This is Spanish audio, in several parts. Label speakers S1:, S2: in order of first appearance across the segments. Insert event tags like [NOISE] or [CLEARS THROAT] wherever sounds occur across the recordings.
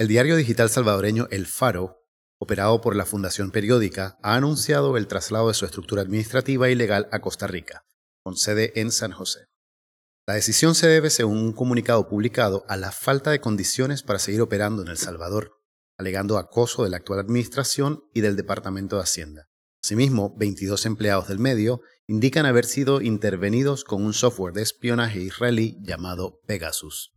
S1: El diario digital salvadoreño El Faro, operado por la Fundación Periódica, ha anunciado el traslado de su estructura administrativa y legal a Costa Rica, con sede en San José. La decisión se debe, según un comunicado publicado, a la falta de condiciones para seguir operando en El Salvador, alegando acoso de la actual administración y del Departamento de Hacienda. Asimismo, 22 empleados del medio indican haber sido intervenidos con un software de espionaje israelí llamado Pegasus.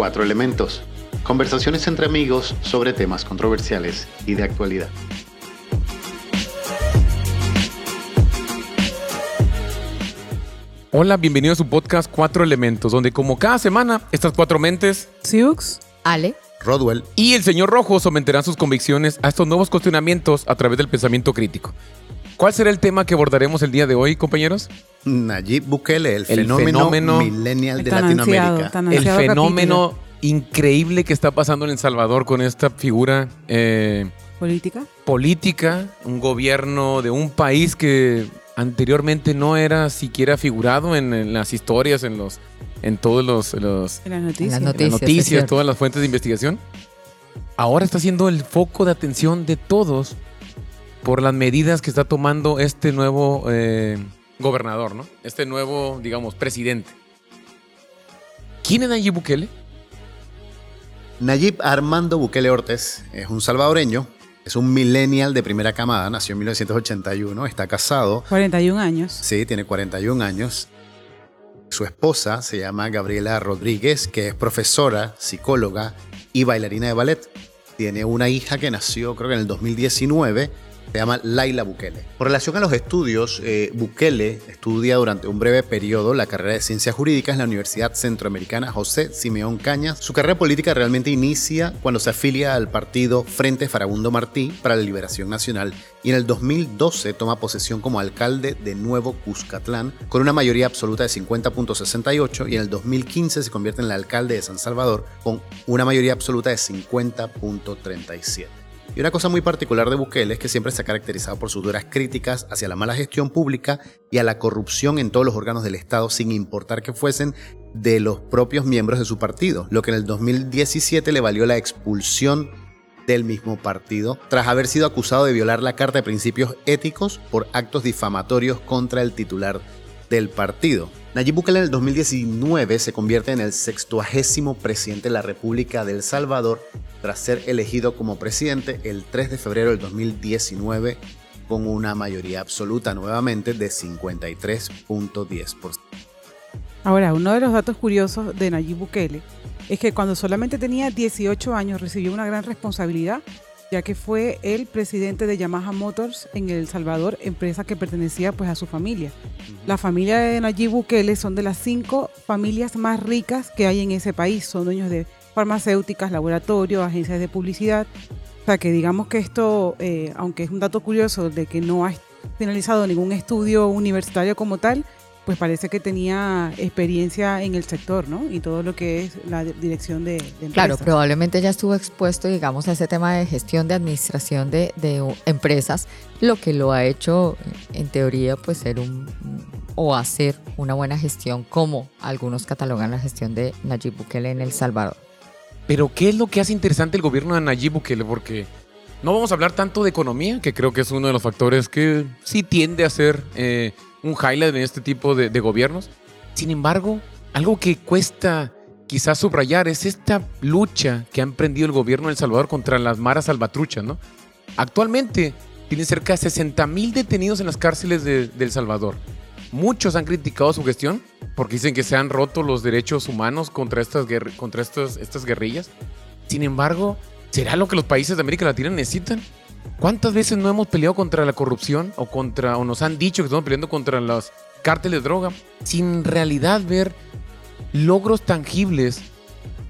S1: Cuatro elementos. Conversaciones entre amigos sobre temas controversiales y de actualidad.
S2: Hola, bienvenido a su podcast Cuatro Elementos, donde como cada semana, estas cuatro mentes,
S3: Siux, Ale,
S1: Rodwell
S2: y el señor Rojo someterán sus convicciones a estos nuevos cuestionamientos a través del pensamiento crítico. ¿Cuál será el tema que abordaremos el día de hoy, compañeros?
S1: Nayib Bukele, el, fenómeno, millennial de Latinoamérica.
S2: el fenómeno increíble que está pasando en El Salvador con esta figura
S3: eh, política.
S2: Política, un gobierno de un país que anteriormente no era siquiera figurado en, las historias, en los, en todos los,
S3: en las noticias,
S2: noticias todas las fuentes de investigación. Ahora está siendo el foco de atención de todos por las medidas que está tomando este nuevo eh, gobernador, ¿no? Este nuevo, digamos, presidente. ¿Quién es Nayib Bukele?
S1: Nayib Armando Bukele Ortiz es un salvadoreño es un millennial de primera camada, nació en 1981, está casado.
S3: 41 años.
S1: Sí, tiene 41 años. Su esposa se llama Gabriela Rodríguez, que es profesora, psicóloga y bailarina de ballet. Tiene una hija que nació creo que en el 2019 se llama Laila Bukele. Con relación a los estudios, eh, Bukele estudia durante un breve periodo la carrera de Ciencias Jurídicas en la Universidad Centroamericana José Simeón Cañas. Su carrera política realmente inicia cuando se afilia al partido Frente Farabundo Martí para la Liberación Nacional y en el 2012 toma posesión como alcalde de Nuevo Cuscatlán con una mayoría absoluta de 50.68 y en el 2015 se convierte en el alcalde de San Salvador con una mayoría absoluta de 50.37. Y una cosa muy particular de Bukele es que siempre se ha caracterizado por sus duras críticas hacia la mala gestión pública y a la corrupción en todos los órganos del Estado, sin importar que fuesen de los propios miembros de su partido, lo que en el 2017 le valió la expulsión del mismo partido, tras haber sido acusado de violar la Carta de Principios Éticos por actos difamatorios contra el titular del partido. Nayib Bukele en el 2019 se convierte en el sextuagésimo presidente de la República de El Salvador tras ser elegido como presidente el 3 de febrero del 2019 con una mayoría absoluta nuevamente de 53.10%.
S3: Ahora, uno de los datos curiosos de Nayib Bukele es que cuando solamente tenía 18 años recibió una gran responsabilidad ya que fue el presidente de Yamaha Motors en El Salvador, empresa que pertenecía pues a su familia. La familia de Nayib Bukele son de las cinco familias más ricas que hay en ese país, son dueños de farmacéuticas, laboratorios, agencias de publicidad. O sea que digamos que esto, eh, aunque es un dato curioso de que no ha finalizado ningún estudio universitario como tal, pues parece que tenía experiencia en el sector, ¿no? Y todo lo que es la dirección de, empresas.
S4: Claro, probablemente ya estuvo expuesto, digamos, a ese tema de gestión de administración de, empresas, lo que lo ha hecho, en teoría, pues ser un o hacer una buena gestión, como algunos catalogan la gestión de Nayib Bukele en El Salvador.
S2: Pero, ¿qué es lo que hace interesante el gobierno de Nayib Bukele? Porque no vamos a hablar tanto de economía, que creo que es uno de los factores que sí tiende a ser... Eh, un highlight en este tipo de, gobiernos. Sin embargo, algo que cuesta quizás subrayar es esta lucha que ha emprendido el gobierno de El Salvador contra las maras salvatruchas, ¿no? Actualmente tienen cerca de 60 mil detenidos en las cárceles de, El Salvador. Muchos han criticado su gestión porque dicen que se han roto los derechos humanos contra estas, contra estas, estas guerrillas. Sin embargo, ¿será lo que los países de América Latina necesitan? ¿Cuántas veces no hemos peleado contra la corrupción o contra o nos han dicho que estamos peleando contra los cárteles de droga sin realidad ver logros tangibles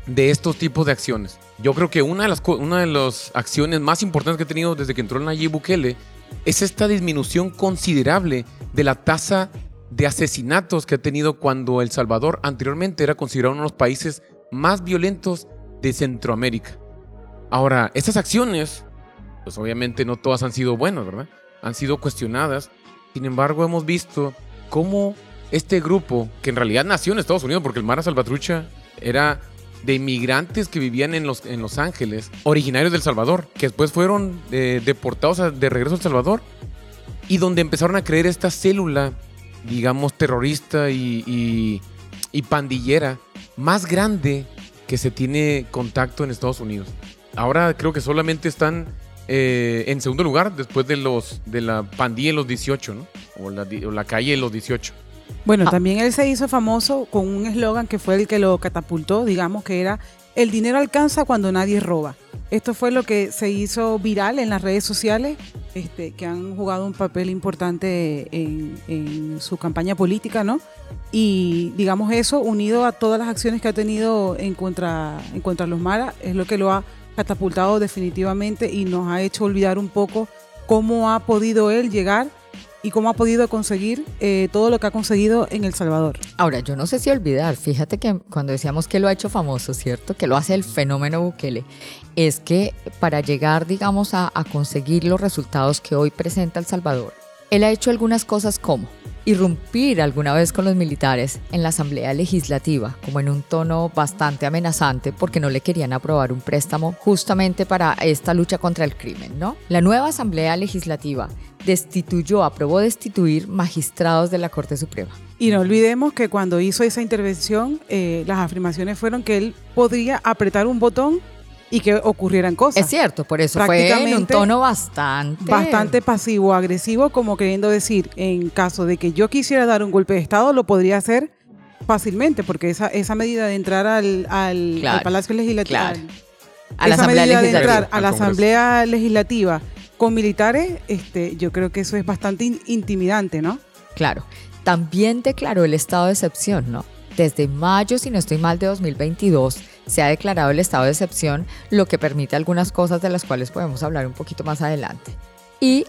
S2: de estos tipos de acciones? Yo creo que una de las una de las acciones más importantes que ha tenido desde que entró Nayib Bukele es esta disminución considerable de la tasa de asesinatos que ha tenido cuando El Salvador anteriormente era considerado uno de los países más violentos de Centroamérica. Ahora, estas acciones pues obviamente no todas han sido buenas, ¿verdad? Han sido cuestionadas Sin embargo, hemos visto cómo este grupo, que en realidad nació en Estados Unidos, porque el Mara Salvatrucha era de inmigrantes que vivían en Los, en los Ángeles, originarios del Salvador, que después fueron eh, deportados de regreso al Salvador, y donde empezaron a creer esta célula, digamos, terrorista y, y- y pandillera más grande que se tiene contacto en Estados Unidos. Ahora creo que solamente están eh, en segundo lugar después de los de la pandilla de los 18, ¿no? O la, di- o la calle de los 18.
S3: Bueno,
S4: Ah.
S3: también él se hizo famoso con un eslogan que fue el que lo catapultó, digamos, que era el dinero alcanza cuando nadie roba. Esto fue lo que se hizo viral en las redes sociales, este, que han jugado un papel importante en, en su campaña política, ¿no? Y digamos eso, unido a todas las acciones que ha tenido en contra, en contra los Mara, es lo que lo ha catapultado definitivamente y nos ha hecho olvidar un poco cómo ha podido él llegar y cómo ha podido conseguir eh, todo lo que ha conseguido en El Salvador.
S4: Ahora, yo no sé si olvidar, fíjate que cuando decíamos que lo ha hecho famoso, ¿cierto? Que lo hace el fenómeno Bukele, es que para llegar, digamos, a, a conseguir los resultados que hoy presenta El Salvador, él ha hecho algunas cosas como irrumpir alguna vez con los militares en la Asamblea Legislativa, como en un tono bastante amenazante, porque no le querían aprobar un préstamo justamente para esta lucha contra el crimen, ¿no? La nueva Asamblea Legislativa destituyó, aprobó destituir magistrados de la Corte Suprema.
S3: Y no olvidemos que cuando hizo esa intervención, eh, las afirmaciones fueron que él podría apretar un botón y que ocurrieran cosas.
S4: Es cierto, por eso fue en un tono bastante...
S3: Bastante pasivo, agresivo, como queriendo decir, en caso de que yo quisiera dar un golpe de Estado, lo podría hacer fácilmente, porque esa, esa medida de entrar al, al-
S4: Claro,
S3: al Palacio Legislativo,
S4: claro. A la
S3: esa
S4: Asamblea
S3: medida de
S4: Legislativa.
S3: entrar a la. Asamblea Legislativa con militares, este, yo creo que eso es bastante in- intimidante, ¿no?
S4: Claro. También declaró el estado de excepción, ¿no? Desde mayo, si no estoy mal, de 2022, se ha declarado el estado de excepción, lo que permite algunas cosas de las cuales podemos hablar un poquito más adelante. Y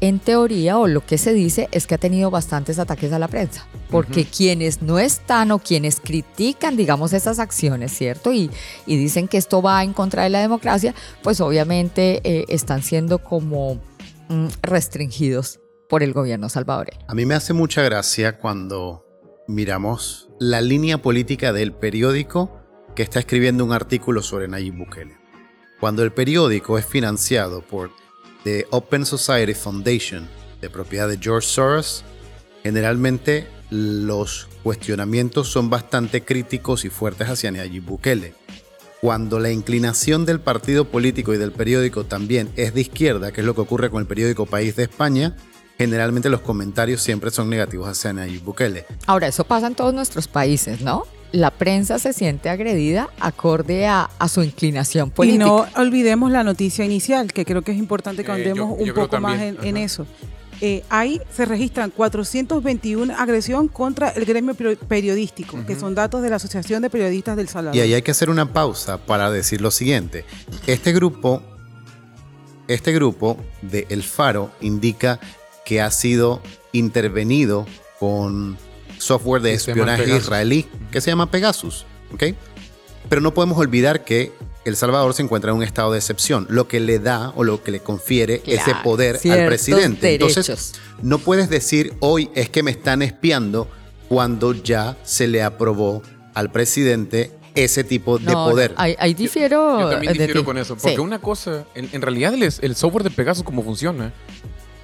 S4: en teoría, o lo que se dice, es que ha tenido bastantes ataques a la prensa, porque quienes no están o quienes critican, digamos, esas acciones, ¿cierto? Y, y dicen que esto va en contra de la democracia, pues obviamente eh, están siendo como mm, restringidos por el gobierno salvadoreño.
S1: A mí me hace mucha gracia cuando miramos la línea política del periódico que está escribiendo un artículo sobre Nayib Bukele. Cuando el periódico es financiado por The Open Society Foundation, de propiedad de George Soros, generalmente los cuestionamientos son bastante críticos y fuertes hacia Nayib Bukele. Cuando la inclinación del partido político y del periódico también es de izquierda, que es lo que ocurre con el periódico País de España, generalmente los comentarios siempre son negativos hacia Nayib Bukele.
S4: Ahora, eso pasa en todos nuestros países, ¿no? La prensa se siente agredida acorde a, a su inclinación política.
S3: Y no olvidemos la noticia inicial, que creo que es importante que
S2: Eh,
S3: andemos
S2: yo-
S3: un poco más en, eso. Eh, ahí se registran 421 agresión contra el gremio peri- periodístico, que son datos de la Asociación de Periodistas del Salvador.
S1: Y ahí hay que hacer una pausa para decir lo siguiente. Este grupo, este grupo de El Faro indica que ha sido intervenido con software de
S2: Sistema
S1: espionaje
S2: Pegasus.
S1: israelí que se llama Pegasus, ¿ok? Pero no podemos olvidar que El Salvador se encuentra en un estado de excepción, lo que le da o lo que le confiere ese poder al presidente. Entonces, no puedes decir hoy es que me están espiando cuando ya se le aprobó al presidente ese tipo de
S4: No,
S1: poder.
S4: ahí, difiero.
S2: Yo también
S4: eh, de
S2: difiero con eso. Porque
S4: Sí.
S2: una cosa, en, en realidad el, el software de Pegasus, como funciona,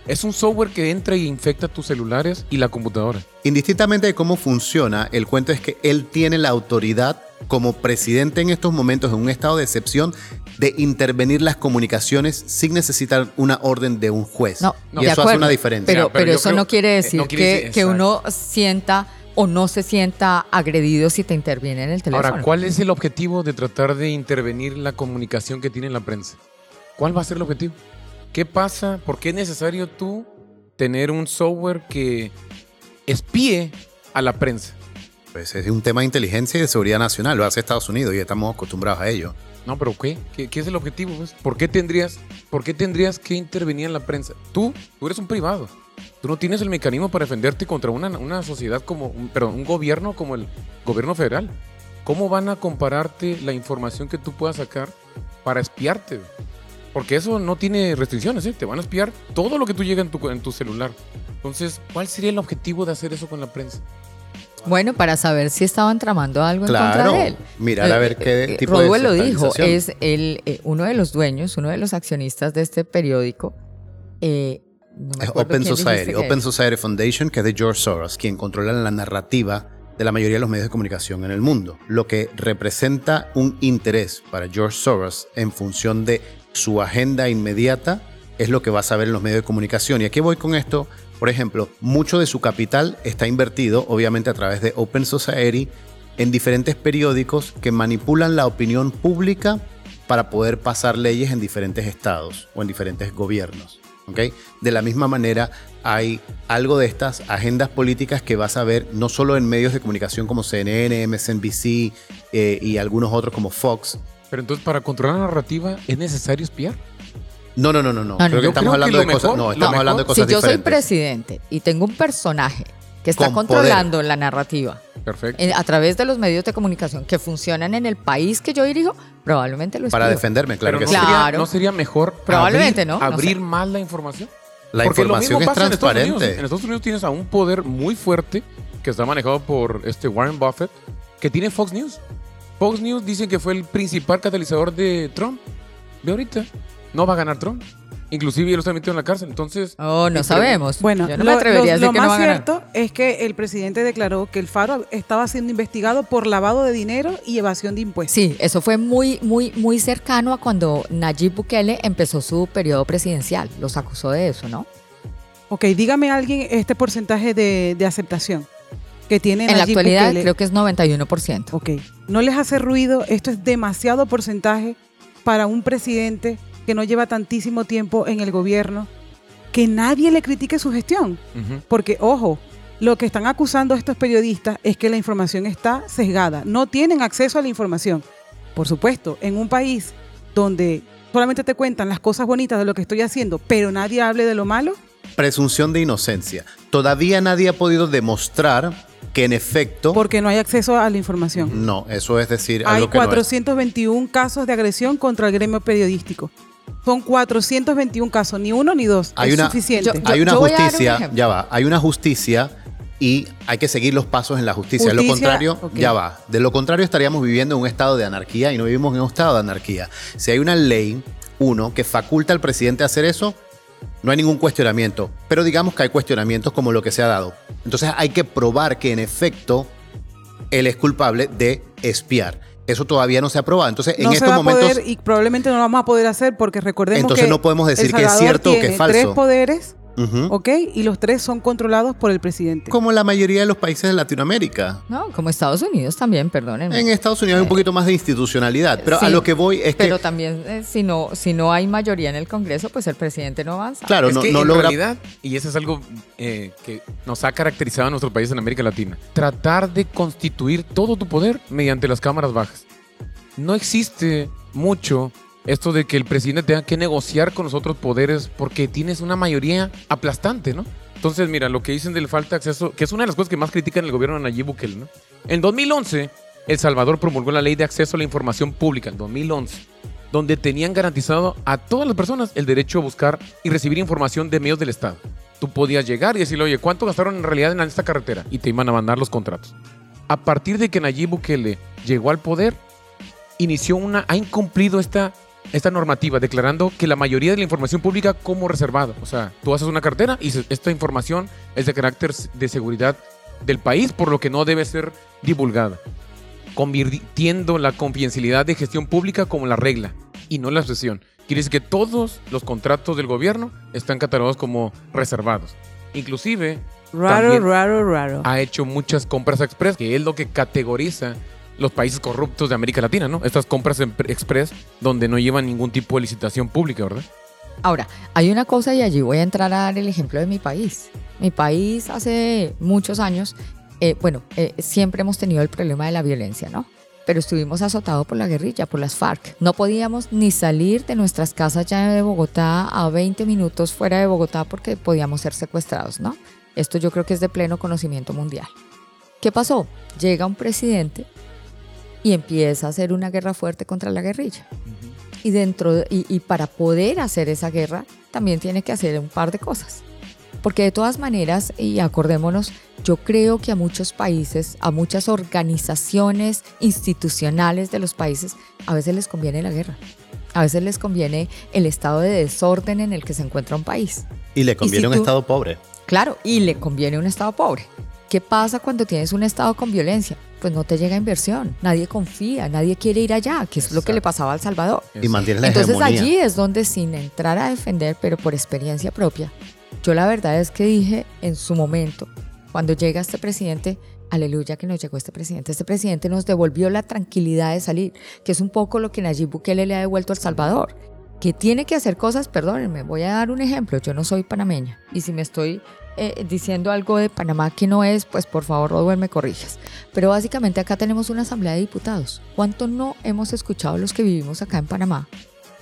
S2: es un software que entra y infecta tus celulares y la computadora.
S1: Indistintamente de cómo funciona, el cuento es que él tiene la autoridad como presidente en estos momentos en un estado de excepción de intervenir las comunicaciones sin necesitar una orden de un juez.
S4: No,
S1: y
S4: de
S1: eso hace una diferencia.
S4: Pero, eso
S2: creo-
S4: no quiere decir
S2: no quiere
S4: que,
S2: decir-
S4: que uno sienta o no se sienta agredido si te interviene en el teléfono.
S2: Ahora, ¿cuál es el objetivo de tratar de intervenir la comunicación que tiene la prensa? ¿Cuál va a ser el objetivo? ¿Qué pasa? ¿Por qué es necesario tú tener un software que espíe a la prensa?
S1: Pues es un tema de inteligencia y de seguridad nacional, lo hace Estados Unidos y estamos acostumbrados a ello.
S2: No, pero ¿qué? ¿Qué, qué es el objetivo? pues? ¿Por, qué tendrías, ¿Por qué tendrías que intervenir en la prensa? Tú, tú eres un privado. Tú no tienes el mecanismo para defenderte contra una, una sociedad como, un, perdón, un gobierno como el gobierno federal. ¿Cómo van a compararte la información que tú puedas sacar para espiarte? Porque eso no tiene restricciones, ¿eh? Te van a espiar todo lo que tú llega en tu, en tu celular. Entonces, ¿cuál sería el objetivo de hacer eso con la prensa?
S4: Bueno, para saber si estaban tramando algo en
S1: Claro,
S4: contra de él.
S1: mirar a ver qué
S4: eh,
S1: tipo de
S4: Rodwell lo dijo, es el, eh, uno de los dueños, uno de los accionistas de este periódico. eh, no me
S1: Es Open Society, Open. Society Foundation, que es de George Soros, quien controla la narrativa de la mayoría de los medios de comunicación en el mundo, lo que representa un interés para George Soros en función de su agenda inmediata, es lo que vas a ver en los medios de comunicación. Y aquí voy con esto, por ejemplo, mucho de su capital está invertido, obviamente a través de Open Society, en diferentes periódicos que manipulan la opinión pública para poder pasar leyes en diferentes estados o en diferentes gobiernos. ¿ok? De la misma manera, hay algo de estas agendas políticas que vas a ver no solo en medios de comunicación como CNN, MSNBC eh, y algunos otros como Fox.
S2: Pero entonces, para controlar la narrativa, ¿es necesario espiar?
S1: No, no, no, no, no.
S4: Ah, no,
S1: Creo que estamos
S2: creo
S1: hablando
S2: que
S1: de cosas. No, estamos hablando de
S2: mejor-
S4: Si
S1: cosas
S4: yo soy
S1: diferentes.
S4: presidente y tengo un personaje que está
S1: Con
S4: controlando la narrativa
S2: Perfecto.
S4: en- a través de los medios de comunicación que funcionan en el país que yo dirijo, probablemente lo
S1: Para
S4: espío.
S1: defenderme, claro
S2: Pero
S1: que
S2: no,
S1: sí.
S2: sería,
S4: Claro.
S2: ¿no sería mejor
S4: Probablemente,
S2: abrir,
S4: ¿no? No
S2: abrir
S4: sé.
S2: más la información?
S1: La
S2: Porque lo
S1: información
S2: mismo
S1: es
S2: pasa en Estados Unidos.
S1: transparente.
S2: En Estados Unidos tienes a un poder muy fuerte que está manejado por este Warren Buffett, que tiene Fox News. Fox News dicen que fue el principal catalizador de Trump. Ve ahorita, no va a ganar Trump. Inclusive lo está metido en la cárcel. Entonces,
S4: Oh, no sabemos.
S3: Bueno,
S4: yo no
S3: lo,
S4: me atrevería
S3: lo-
S4: a decir
S3: lo
S4: que no
S3: más
S4: va a ganar.
S3: cierto es que el presidente declaró que el Faro estaba siendo investigado por lavado de dinero y evasión de impuestos.
S4: Sí, eso fue muy, muy, muy cercano a cuando Nayib Bukele empezó su periodo presidencial. Los acusó de eso, ¿no?
S3: Ok, dígame alguien este porcentaje de, de aceptación que tiene
S4: En la actualidad
S3: Bukele.
S4: creo que es 91%.
S3: Ok, ¿no les hace ruido? Esto es demasiado porcentaje para un presidente que no lleva tantísimo tiempo en el gobierno, que nadie le critique su gestión. Porque, ojo, lo que están acusando estos periodistas es que la información está sesgada. No tienen acceso a la información. Por supuesto, en un país donde solamente te cuentan las cosas bonitas de lo que estoy haciendo, pero nadie hable de lo malo,
S1: Presunción de inocencia. Todavía nadie ha podido demostrar que en efecto.
S3: porque no hay acceso a la información.
S1: No, eso es decir,
S3: Hay
S1: algo que no es.
S3: 421 casos de agresión contra el gremio periodístico. Son 421 casos, ni uno ni dos.
S1: Hay
S3: es
S1: una-
S3: suficiente.
S4: Yo-
S1: Hay una
S4: un
S1: justicia, ya va, hay una justicia y hay que seguir los pasos en la justicia. de lo contrario, ya va. De lo contrario estaríamos viviendo en un estado de anarquía y no vivimos en un estado de anarquía. Si hay una ley, uno, que faculta al presidente a hacer eso, no hay ningún cuestionamiento. Pero digamos que hay cuestionamientos como lo que se ha dado. Entonces hay que probar que en efecto él es culpable de espiar. Eso todavía no se ha probado. Entonces, en
S3: no
S1: estos momentos...
S3: poder y probablemente no lo vamos a poder hacer porque recordemos
S1: Entonces
S3: que
S1: no podemos decir que es cierto o que es falso.
S3: tres poderes,
S1: Ujú.
S3: ¿ok? Y los tres son controlados por el presidente.
S1: Como la mayoría de los países de Latinoamérica.
S4: No, como Estados Unidos también, perdónenme.
S1: En Estados Unidos hay un poquito más de institucionalidad, pero a lo que voy es que,
S4: Pero también, eh, si, no, si no hay mayoría en el Congreso, pues el presidente no avanza.
S1: claro,
S2: es
S1: no,
S2: que
S1: no
S2: en
S1: logra...
S2: realidad, y eso es algo eh, que nos ha caracterizado a nuestro país en América Latina, tratar de constituir todo tu poder mediante las cámaras bajas. No existe mucho esto de que el presidente tenga que negociar con los otros poderes porque tienes una mayoría aplastante, ¿no? Entonces, mira, lo que dicen del falta de acceso, que es una de las cosas que más critican el gobierno de Nayib Bukele, ¿no? En 2011, El Salvador promulgó la ley de acceso a la información pública, en 2011, donde tenían garantizado a todas las personas el derecho a buscar y recibir información de medios del Estado. Tú podías llegar y decirle, oye, ¿cuánto gastaron en realidad en esta carretera? Y te iban a mandar los contratos. A partir de que Nayib Bukele llegó al poder, inició una, ha incumplido esta, esta normativa, declarando que la mayoría de la información pública como reservada. O sea, tú haces una cartera y esta información es de carácter de seguridad del país, por lo que no debe ser divulgada, convirtiendo la confidencialidad de gestión pública como la regla y no la excepción. Quiere decir que todos los contratos del gobierno están catalogados como reservados. Inclusive
S3: Raro, raro, raro.
S2: ha hecho muchas compras express, que es lo que categoriza los países corruptos de América Latina, ¿no? Estas compras express donde no llevan ningún tipo de licitación pública, ¿verdad?
S4: Ahora, hay una cosa y allí voy a entrar a dar el ejemplo de mi país. Mi país hace muchos años, eh, bueno, eh, siempre hemos tenido el problema de la violencia, ¿no? Pero estuvimos azotados por la guerrilla, por las FARC. No podíamos ni salir de nuestras casas ya de Bogotá a 20 minutos fuera de Bogotá porque podíamos ser secuestrados, ¿no? Esto yo creo que es de pleno conocimiento mundial. ¿Qué pasó? Llega un presidente y empieza a hacer una guerra fuerte contra la guerrilla. Y, dentro, de- y, y para poder hacer esa guerra, también tiene que hacer un par de cosas. Porque de todas maneras, y acordémonos, yo creo que a muchos países, a muchas organizaciones institucionales de los países, a veces les conviene la guerra. A veces les conviene el estado de desorden en el que se encuentra un país.
S1: Y le conviene
S4: si
S1: un
S4: tú-
S1: Estado pobre.
S4: Claro, y le conviene un Estado pobre. ¿Qué pasa cuando tienes un Estado con violencia? Pues no te llega inversión, nadie confía, nadie quiere ir allá, que es lo que le pasaba a El Salvador.
S1: Y mantiene la
S4: Entonces
S1: hegemonía.
S4: allí es donde sin entrar a defender, pero por experiencia propia, yo la verdad es que dije en su momento, cuando llega este presidente, aleluya que nos llegó este presidente, este presidente nos devolvió la tranquilidad de salir, que es un poco lo que Nayib Bukele le ha devuelto a El Salvador, que tiene que hacer cosas, perdónenme, voy a dar un ejemplo, yo no soy panameña, y si me estoy eh, diciendo algo de Panamá que no es, pues por favor, Rodwell, me corrijas. Pero básicamente acá tenemos una asamblea de diputados. ¿Cuánto no hemos escuchado los que vivimos acá en Panamá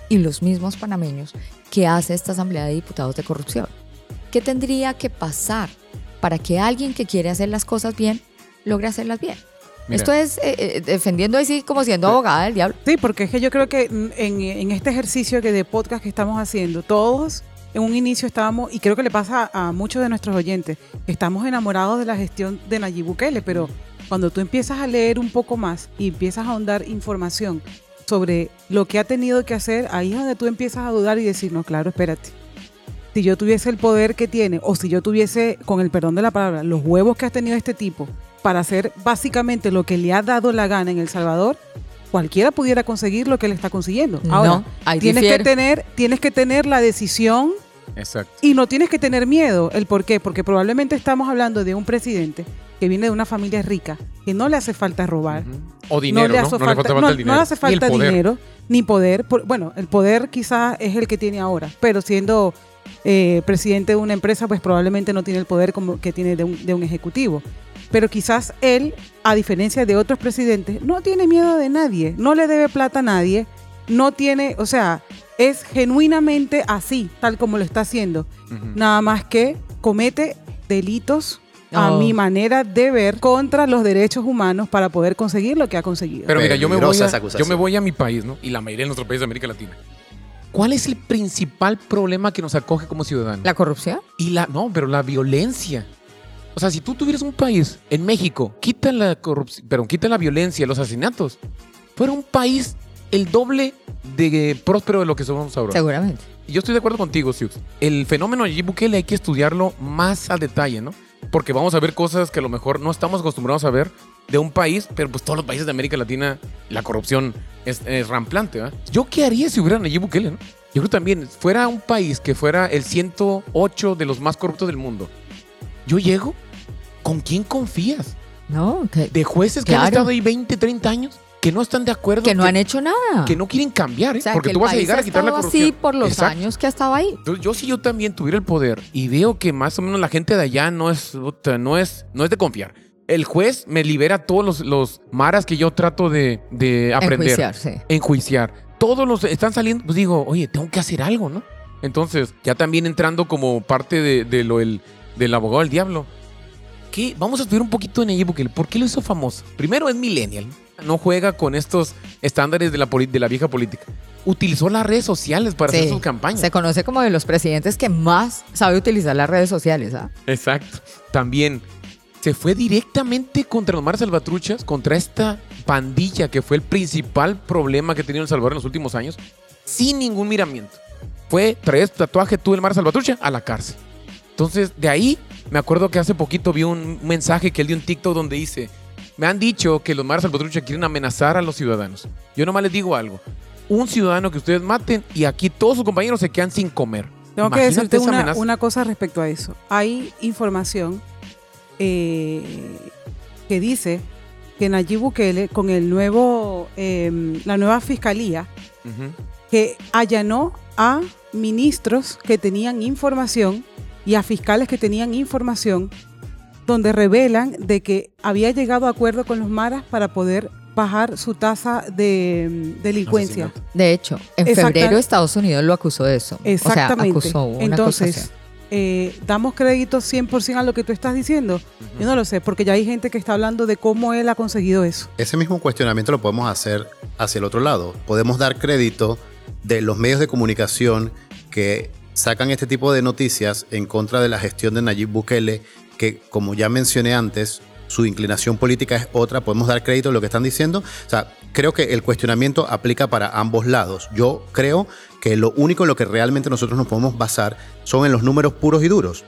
S4: y los mismos panameños que hace esta asamblea de diputados de corrupción? ¿Qué tendría que pasar para que alguien que quiere hacer las cosas bien logre hacerlas bien?
S2: Mira.
S4: Esto es eh, eh, defendiendo así como siendo abogada del diablo.
S3: Sí, porque es que yo creo que en, en este ejercicio que de podcast que estamos haciendo, todos en un inicio estábamos, y creo que le pasa a muchos de nuestros oyentes, estamos enamorados de la gestión de Nayib Bukele, pero cuando tú empiezas a leer un poco más y empiezas a ahondar información sobre lo que ha tenido que hacer, ahí es donde tú empiezas a dudar y decir, no, claro, espérate. Si yo tuviese el poder que tiene, o si yo tuviese, con el perdón de la palabra, los huevos que ha tenido este tipo para hacer básicamente lo que le ha dado la gana en El Salvador, cualquiera pudiera conseguir lo que él está consiguiendo. Ahora,
S4: no,
S3: tienes que tener, tienes que tener la decisión
S2: Exacto.
S3: y no tienes que tener miedo. ¿El por qué? Porque probablemente estamos hablando de un presidente que viene de una familia rica, que no le hace falta robar.
S2: O dinero,
S3: no le hace
S2: No
S3: falta, no- le hace falta
S2: poder.
S3: dinero ni poder. Por- bueno, el poder quizás es el que tiene ahora, pero siendo eh, presidente de una empresa, pues probablemente no tiene el poder como que tiene de un, de un ejecutivo. Pero quizás él, a diferencia de otros presidentes, no tiene miedo de nadie, no le debe plata a nadie, no tiene, o sea, es genuinamente así, tal como lo está haciendo. Nada más que comete delitos a
S4: Oh.
S3: mi manera de ver contra los derechos humanos para poder conseguir lo que ha conseguido.
S2: Pero mira, yo me, voy a, yo me voy a mi país, ¿no? Y la mayoría de nuestros países de América Latina. ¿Cuál es el principal problema que nos acoge como ciudadanos?
S4: ¿La corrupción?
S2: Y la, no, pero la violencia. O sea, si tú tuvieras un país en México, quita la corrupción, pero quita la violencia, los asesinatos, fuera un país el doble de próspero de lo que somos ahora.
S4: Seguramente.
S2: Y yo estoy de acuerdo contigo, Siux. El fenómeno de Nayib Bukele hay que estudiarlo más a detalle, ¿no? Porque vamos a ver cosas que a lo mejor no estamos acostumbrados a ver de un país, pero pues todos los países de América Latina la corrupción es, es ramplante, ¿verdad? ¿Yo qué haría si hubiera Nayib Bukele, no? Yo creo también, fuera un país que fuera el 108 de los más corruptos del mundo, yo llego, ¿con quién confías?
S4: No, que,
S2: De jueces que han
S4: Claro.
S2: estado ahí 20, 30 años, que no están de acuerdo,
S4: que no han hecho nada.
S2: que no quieren cambiar, ¿eh?
S4: O sea,
S2: Porque
S4: que
S2: tú vas a llegar a quitar la corrupción.
S4: así por los
S2: Exacto.
S4: años que ha estado ahí.
S2: Entonces, yo si yo también tuviera el poder y veo que más o menos la gente de allá no es, no es, no es de confiar. El juez me libera todos los, los maras que yo trato de, de aprender.
S4: Enjuiciar, sí.
S2: Enjuiciar. Todos los están saliendo, pues digo, oye, tengo que hacer algo, ¿no? Entonces, ya también entrando como parte de, de lo el, del abogado del diablo. ¿Qué? Vamos a estudiar un poquito de Nayib Bukele. ¿Por qué lo hizo famoso? Primero es millennial. No juega con estos estándares de la, de la vieja política. Utilizó las redes sociales para hacer sus campañas.
S4: Se conoce como de los presidentes que más sabe utilizar las redes sociales. ¿ah?
S2: Exacto. También se fue directamente contra los Mar Salvatruchas, contra esta pandilla que fue el principal problema que ha tenido El Salvador en los últimos años, sin ningún miramiento. Fue traer tatuaje tú del Mar Salvatrucha a la cárcel. Entonces, de ahí me acuerdo que hace poquito vi un mensaje que él dio en TikTok donde dice: Me han dicho que los Mar Salvatrucha quieren amenazar a los ciudadanos. Yo nomás les digo algo: un ciudadano que ustedes maten y aquí todos sus compañeros se quedan sin comer.
S3: Tengo que decirte una, cosa respecto a eso. Hay información eh, que dice que Nayib Bukele, con el nuevo, eh, la nueva fiscalía, que allanó a ministros que tenían información y a fiscales que tenían información donde revelan de que había llegado a acuerdo con los maras para poder bajar su tasa de mm, delincuencia.
S2: Asesinato.
S4: De hecho, en febrero Estados Unidos lo acusó de eso.
S3: Exactamente.
S4: O sea, acusó una
S3: Entonces, eh, ¿damos crédito 100% a lo que tú estás diciendo? Yo no lo sé, porque ya hay gente que está hablando de cómo él ha conseguido eso.
S1: Ese mismo cuestionamiento lo podemos hacer hacia el otro lado. Podemos dar crédito de los medios de comunicación que sacan este tipo de noticias en contra de la gestión de Nayib Bukele, que como ya mencioné antes, su inclinación política es otra, podemos dar crédito a lo que están diciendo. O sea, creo que el cuestionamiento aplica para ambos lados. Yo creo que lo único en lo que realmente nosotros nos podemos basar son en los números puros y duros.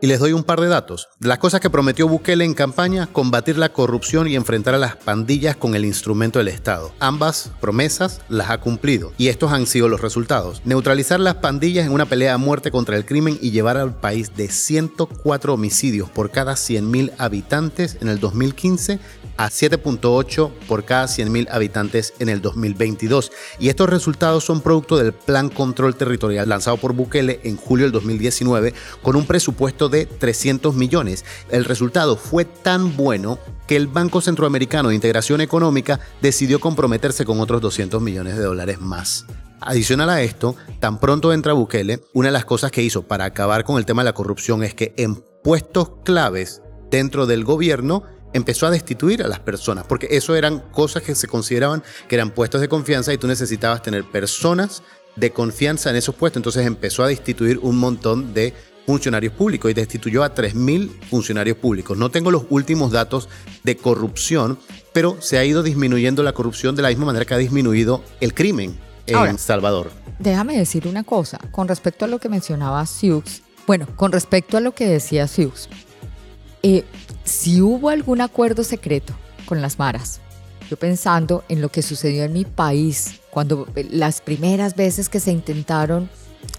S1: Y les doy un par de datos. Las cosas que prometió Bukele en campaña, combatir la corrupción y enfrentar a las pandillas con el instrumento del Estado. Ambas promesas las ha cumplido. Y estos han sido los resultados. Neutralizar las pandillas en una pelea a muerte contra el crimen y llevar al país de 104 homicidios por cada 100.000 habitantes en el 2015 a 7.8 por cada 100.000 habitantes en el 2022. Y estos resultados son producto del Plan Control Territorial lanzado por Bukele en julio del 2019 con un presupuesto de 300 millones. El resultado fue tan bueno que el Banco Centroamericano de Integración Económica decidió comprometerse con otros 200 millones de dólares más. Adicional a esto, tan pronto entra Bukele, una de las cosas que hizo para acabar con el tema de la corrupción es que en puestos claves dentro del gobierno empezó a destituir a las personas, porque eso eran cosas que se consideraban que eran puestos de confianza y tú necesitabas tener personas de confianza en esos puestos. Entonces empezó a destituir un montón de funcionarios públicos y destituyó a 3.000 funcionarios públicos. No tengo los últimos datos de corrupción, pero se ha ido disminuyendo la corrupción de la misma manera que ha disminuido el crimen en
S4: Ahora,
S1: Salvador.
S4: Déjame decir una cosa, con respecto a lo que mencionaba Siux, bueno, con respecto a lo que decía Siux, eh, si hubo algún acuerdo secreto con las maras, yo pensando en lo que sucedió en mi país, cuando eh, las primeras veces que se intentaron,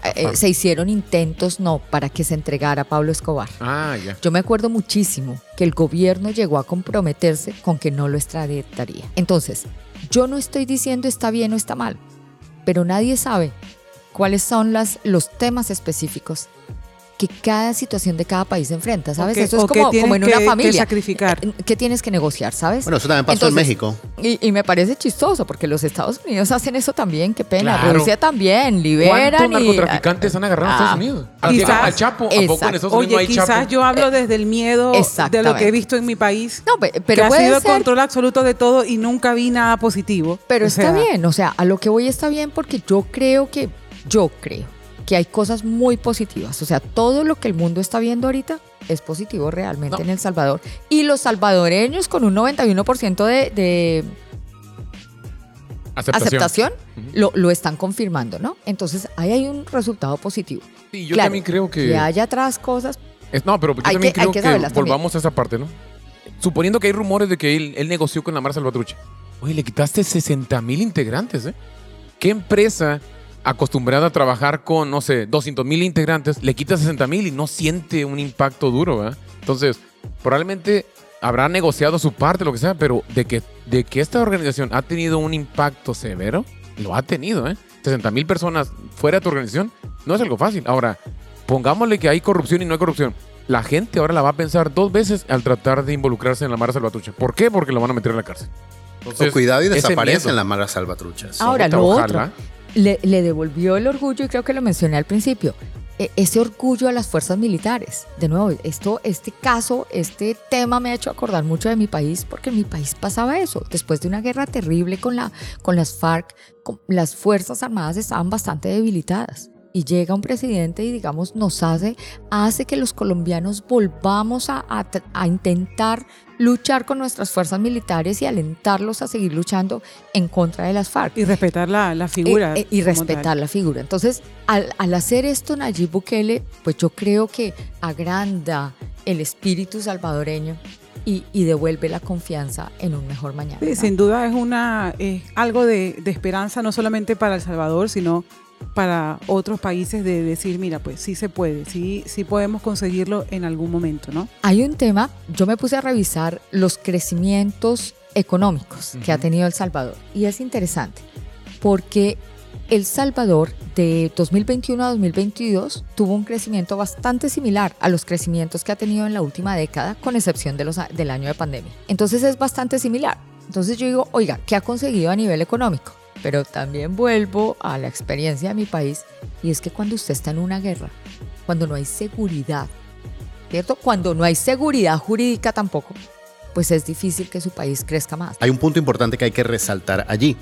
S4: eh, eh, se hicieron intentos, no, para que se entregara Pablo Escobar.
S2: Ah, ya.
S4: Yo me acuerdo muchísimo que el gobierno llegó a comprometerse con que no lo extraditaría. Entonces, yo no estoy diciendo está bien o está mal, pero nadie sabe cuáles son las, los temas específicos que cada situación de cada país enfrenta, ¿sabes?
S3: Que-
S4: Eso es
S3: que
S4: como, como en
S3: que-
S4: una
S3: que
S4: familia.
S3: sacrificar.
S4: Eh, ¿Qué tienes que negociar, sabes?
S1: Bueno, eso también pasó en México.
S4: Y, y me parece chistoso porque los Estados Unidos hacen eso también, qué pena.
S2: Claro.
S4: Rusia también, liberan
S2: ¿Cuántos
S4: y...
S2: narcotraficantes han agarrado en
S4: Ah,
S2: Estados Unidos? Al
S3: quizás-
S2: al Chapo, ¿a poco en
S4: exacto.
S2: Estados Unidos no
S3: Oye,
S2: hay
S3: quizás
S2: Chapo?
S3: yo hablo desde el miedo de lo que he visto en mi país.
S4: No, pe-
S3: que
S4: pero
S3: ha
S4: puede
S3: sido
S4: ser,
S3: control absoluto de todo y nunca vi nada positivo.
S4: pero
S3: O
S4: está
S3: sea,
S4: bien, o sea, a lo que voy está bien porque yo creo que, yo creo que hay cosas muy positivas, o sea, todo lo que el mundo está viendo ahorita es positivo realmente
S2: No.
S4: en El Salvador. Y los salvadoreños con un 91% de, de
S2: Aceptación.
S4: lo, lo están confirmando, ¿no? Entonces, ahí hay un resultado positivo.
S2: Sí, yo
S4: Claro,
S2: también creo que...
S4: Que haya atrás cosas,
S2: Es- no, pero yo
S4: Hay
S2: también
S4: que-
S2: creo
S4: que
S2: que,
S4: saberlas también.
S2: volvamos a esa parte, ¿no? Suponiendo que hay rumores de que él, él negoció con la Mara Salvatrucha. Oye, le quitaste 60 mil integrantes, ¿eh? ¿Qué empresa acostumbrada a trabajar con, no sé, 200 mil integrantes, le quita 60 mil y no siente un impacto duro, ¿verdad? Entonces, probablemente habrá negociado su parte, lo que sea, pero de que, de que esta organización ha tenido un impacto severo, lo ha tenido, ¿eh? 60 mil personas fuera de tu organización no es algo fácil. Ahora, pongámosle que hay corrupción y no hay corrupción. La gente ahora la va a pensar dos veces al tratar de involucrarse en la Mara Salvatrucha. ¿Por qué? Porque lo van a meter en la cárcel. Entonces,
S1: O cuidado y desaparecen las malas salvatruchas.
S4: Ahora,
S2: Ojalá.
S4: lo otro, le, le devolvió el orgullo, y creo que lo mencioné al principio, e- ese orgullo a las fuerzas militares. De nuevo, esto, este caso, este tema me ha hecho acordar mucho de mi país, porque en mi país pasaba eso. Después de una guerra terrible con, la, con las FARC, con- las Fuerzas Armadas estaban bastante debilitadas. Y llega un presidente y, digamos, nos hace, hace que los colombianos volvamos a, a intentar luchar con nuestras fuerzas militares y alentarlos a seguir luchando en contra de las FARC.
S3: Y respetar la, la figura.
S4: Eh, eh, y
S3: tal.
S4: respetar la figura. Entonces, al, al hacer esto Nayib Bukele, pues yo creo que agranda el espíritu salvadoreño y, y devuelve la confianza en un mejor mañana.
S3: Sin duda es una es algo de, de esperanza no solamente para El Salvador, sino para otros países de decir, mira, pues sí se puede, sí, sí podemos conseguirlo en algún momento, ¿no?
S4: Hay un tema, yo me puse a revisar los crecimientos económicos que ha tenido El Salvador y es interesante porque El Salvador de 2021 a 2022 tuvo un crecimiento bastante similar a los crecimientos que ha tenido en la última década, con excepción de los, del año de pandemia. Entonces es bastante similar. Entonces yo digo, oiga, ¿qué ha conseguido a nivel económico? Pero también vuelvo a la experiencia de mi país y es que cuando usted está en una guerra, cuando no hay seguridad, ¿cierto? Cuando no hay seguridad jurídica tampoco, pues es difícil que su país crezca más.
S1: Hay un punto importante que hay que resaltar allí.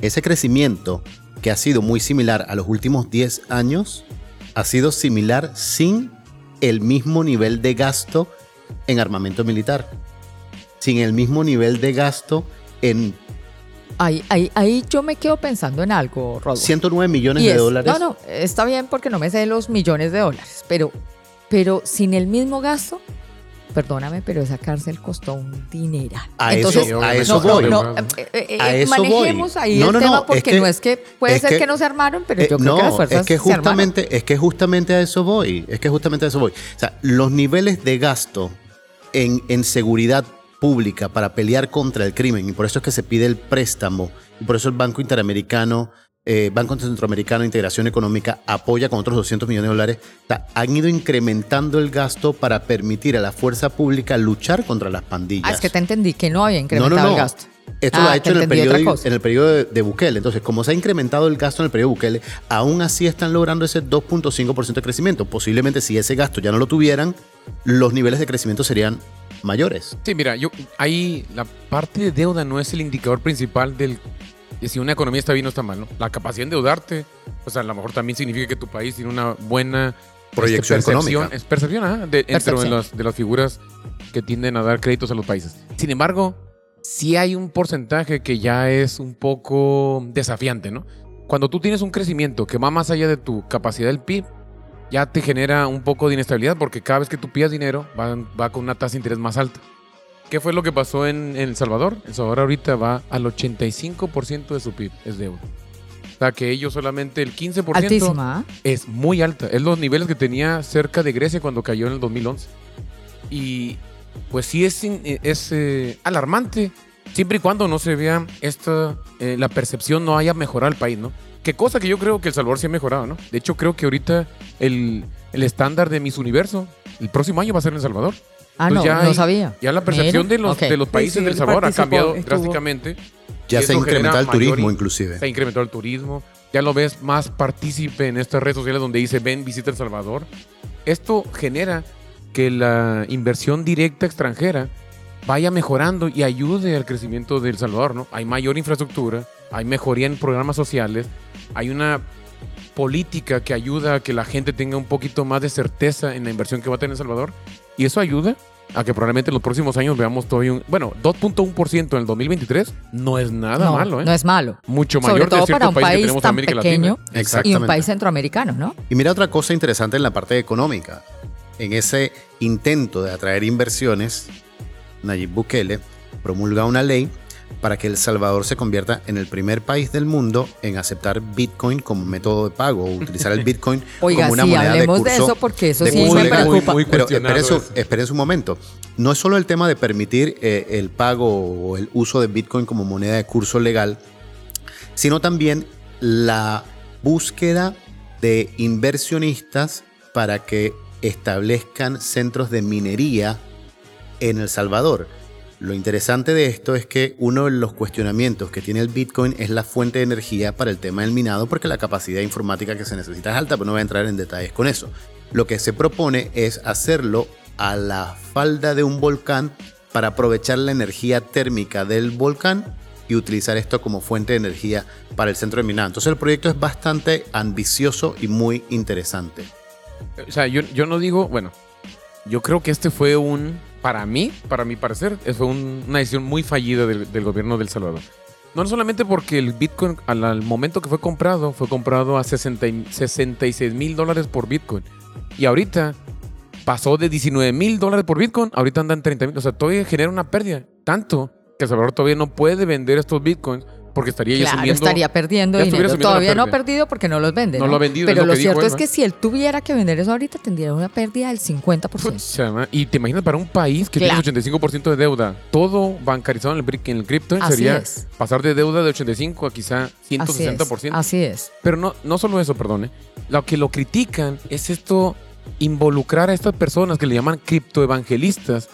S1: Ese crecimiento que ha sido muy similar a los últimos 10 años, ha sido similar sin el mismo nivel de gasto en armamento militar, sin el mismo nivel de gasto en
S4: Ahí, ahí, ahí yo me quedo pensando en algo, Rodolfo.
S1: 109 millones
S4: Y
S1: de
S4: es-
S1: dólares.
S4: No, no, está bien porque no me sé los millones de dólares, pero, pero sin el mismo gasto, perdóname, pero esa cárcel costó un dineral.
S1: A
S4: Entonces,
S1: eso, a eso
S4: no,
S1: voy.
S4: no,
S2: Claro.
S4: eh, eh, eh,
S1: A eso voy.
S4: manejemos ahí
S1: No,
S4: el
S1: no,
S4: tema
S1: no, es
S4: porque
S1: que-
S4: no es que puede
S1: es
S4: ser
S1: que-
S4: que, no se armaron, pero
S1: Eh,
S4: yo creo que las fuerzas
S1: es que
S4: se armaron.
S1: justamente, es que justamente a eso voy. Es que justamente a eso voy. O sea, los niveles de gasto en, en seguridad pública para pelear contra el crimen, y por eso es que se pide el préstamo, y por eso el Banco Interamericano, eh, Banco Centroamericano de Integración Económica apoya con otros 200 millones de dólares, o sea, han ido incrementando el gasto para permitir a la fuerza pública luchar contra las pandillas.
S4: Ah, es que te entendí que no había incrementado
S1: no, no.
S4: el gasto.
S1: Esto
S4: Ah,
S1: lo ha
S4: te
S1: hecho en el, periodo, en el periodo de, de Bukele. Entonces, como se ha incrementado el gasto en el periodo de Bukele, aún así están logrando ese 2.5% de crecimiento. Posiblemente si ese gasto ya no lo tuvieran, los niveles de crecimiento serían mayores.
S2: Sí, mira, yo ahí la parte de deuda no es el indicador principal del de si una economía está bien o está mal, ¿no? La capacidad de endeudarte, pues a lo mejor también significa que tu país tiene una buena
S1: Proyección
S2: este, percepción,
S1: económica.
S2: Es percepción, ajá, de, de las, de las figuras que tienden a dar créditos a los países. Sin embargo, sí hay un porcentaje que ya es un poco desafiante, ¿no? Cuando tú tienes un crecimiento que va más allá de tu capacidad del PIB, ya te genera un poco de inestabilidad porque cada vez que tú pidas dinero va, va con una tasa de interés más alta. ¿Qué fue lo que pasó en, en El Salvador? El Salvador ahorita va al 85% de su PIB, es deuda. O sea que ellos solamente el 15%
S4: Altísima. ¿ah?
S2: es muy alta. Es los niveles que tenía cerca de Grecia cuando cayó en el 2011. Y pues sí es, in- es eh, alarmante siempre y cuando no se vea esta, eh, la percepción no haya mejorado el país, ¿no? Qué cosa que yo creo que El Salvador sí ha mejorado, ¿no? De hecho, creo que ahorita el, el estándar de Miss Universo el próximo año va a ser en El Salvador.
S4: Ah, no,
S2: ya
S4: no
S2: hay-
S4: sabía.
S2: Ya la percepción
S4: Mira,
S2: de los, de los países
S3: sí,
S2: del Salvador ha cambiado
S3: estuvo.
S2: drásticamente.
S1: Ya se incrementado el turismo,
S2: in-
S1: inclusive.
S2: Se ha incrementado el turismo. Ya lo ves más partícipe en estas redes sociales donde dice ven, visita El Salvador. Esto genera que la inversión directa extranjera vaya mejorando y ayude al crecimiento de El Salvador, ¿no? Hay mayor infraestructura, hay mejoría en programas sociales, hay una política que ayuda a que la gente tenga un poquito más de certeza en la inversión que va a tener El Salvador y eso ayuda a que probablemente en los próximos años veamos todavía un, bueno, 2.1% en el 2023 no es nada
S4: no,
S2: malo, ¿eh?
S4: no es malo.
S2: mucho
S4: Sobre
S2: mayor de
S4: todo
S2: ciertos
S4: para un
S2: países que
S4: país
S2: tenemos en
S4: tan
S2: América
S4: pequeño
S2: Latina.
S4: y un
S1: Exactamente.
S4: país centroamericano, ¿no?
S1: Y mira otra cosa interesante en la parte económica. En ese intento de atraer inversiones, Nayib Bukele promulga una ley para que El Salvador se convierta en el primer país del mundo en aceptar Bitcoin como método de pago o utilizar el [LAUGHS] Bitcoin
S4: Oiga,
S1: como una
S4: sí,
S1: moneda de
S4: hablemos
S1: curso.
S4: de eso porque eso sí me
S1: legal.
S4: preocupa.
S2: Muy
S1: Pero
S2: cuestionado
S1: esperen su, esperen un momento. No es solo el tema de permitir eh, el pago o el uso de Bitcoin como moneda de curso legal, sino también la búsqueda de inversionistas para que establezcan centros de minería en El Salvador. Lo interesante de esto es que uno de los cuestionamientos que tiene el Bitcoin es la fuente de energía para el tema del minado, porque la capacidad informática que se necesita es alta, pero no voy a entrar en detalles con eso. Lo que se propone es hacerlo a la falda de un volcán para aprovechar la energía térmica del volcán y utilizar esto como fuente de energía para el centro de minado. Entonces el proyecto es bastante ambicioso y muy interesante.
S2: O sea, yo, yo no digo, bueno, yo creo que este fue un, para mí, para mi parecer, fue un- una decisión muy fallida del, del gobierno del Salvador. No solamente porque el Bitcoin al, al momento que fue comprado, fue comprado a 60 y- 66 mil dólares por Bitcoin. Y ahorita pasó de 19 mil dólares por Bitcoin, ahorita andan 30 mil. O sea, todavía genera una pérdida. Tanto que El Salvador todavía no puede vender estos Bitcoins porque estaría
S4: Claro,
S2: asumiendo...
S4: estaría perdiendo dinero. Todavía no ha perdido porque no los vende.
S2: No lo ha vendido,
S4: Pero
S2: lo
S4: cierto es que si él tuviera que vender eso ahorita, tendría una pérdida del 50%.
S2: Pucha, ma- y te imaginas para un país que
S4: Claro.
S2: tiene 85% de deuda, todo bancarizado en el, en el cripto,
S4: Así
S2: sería
S4: es.
S2: pasar de deuda de 85 a quizá
S4: Así es.
S2: 160%.
S4: Así es.
S2: Pero no, no solo eso, perdone. Lo que lo critican es esto, involucrar a estas personas que le llaman criptoevangelistas,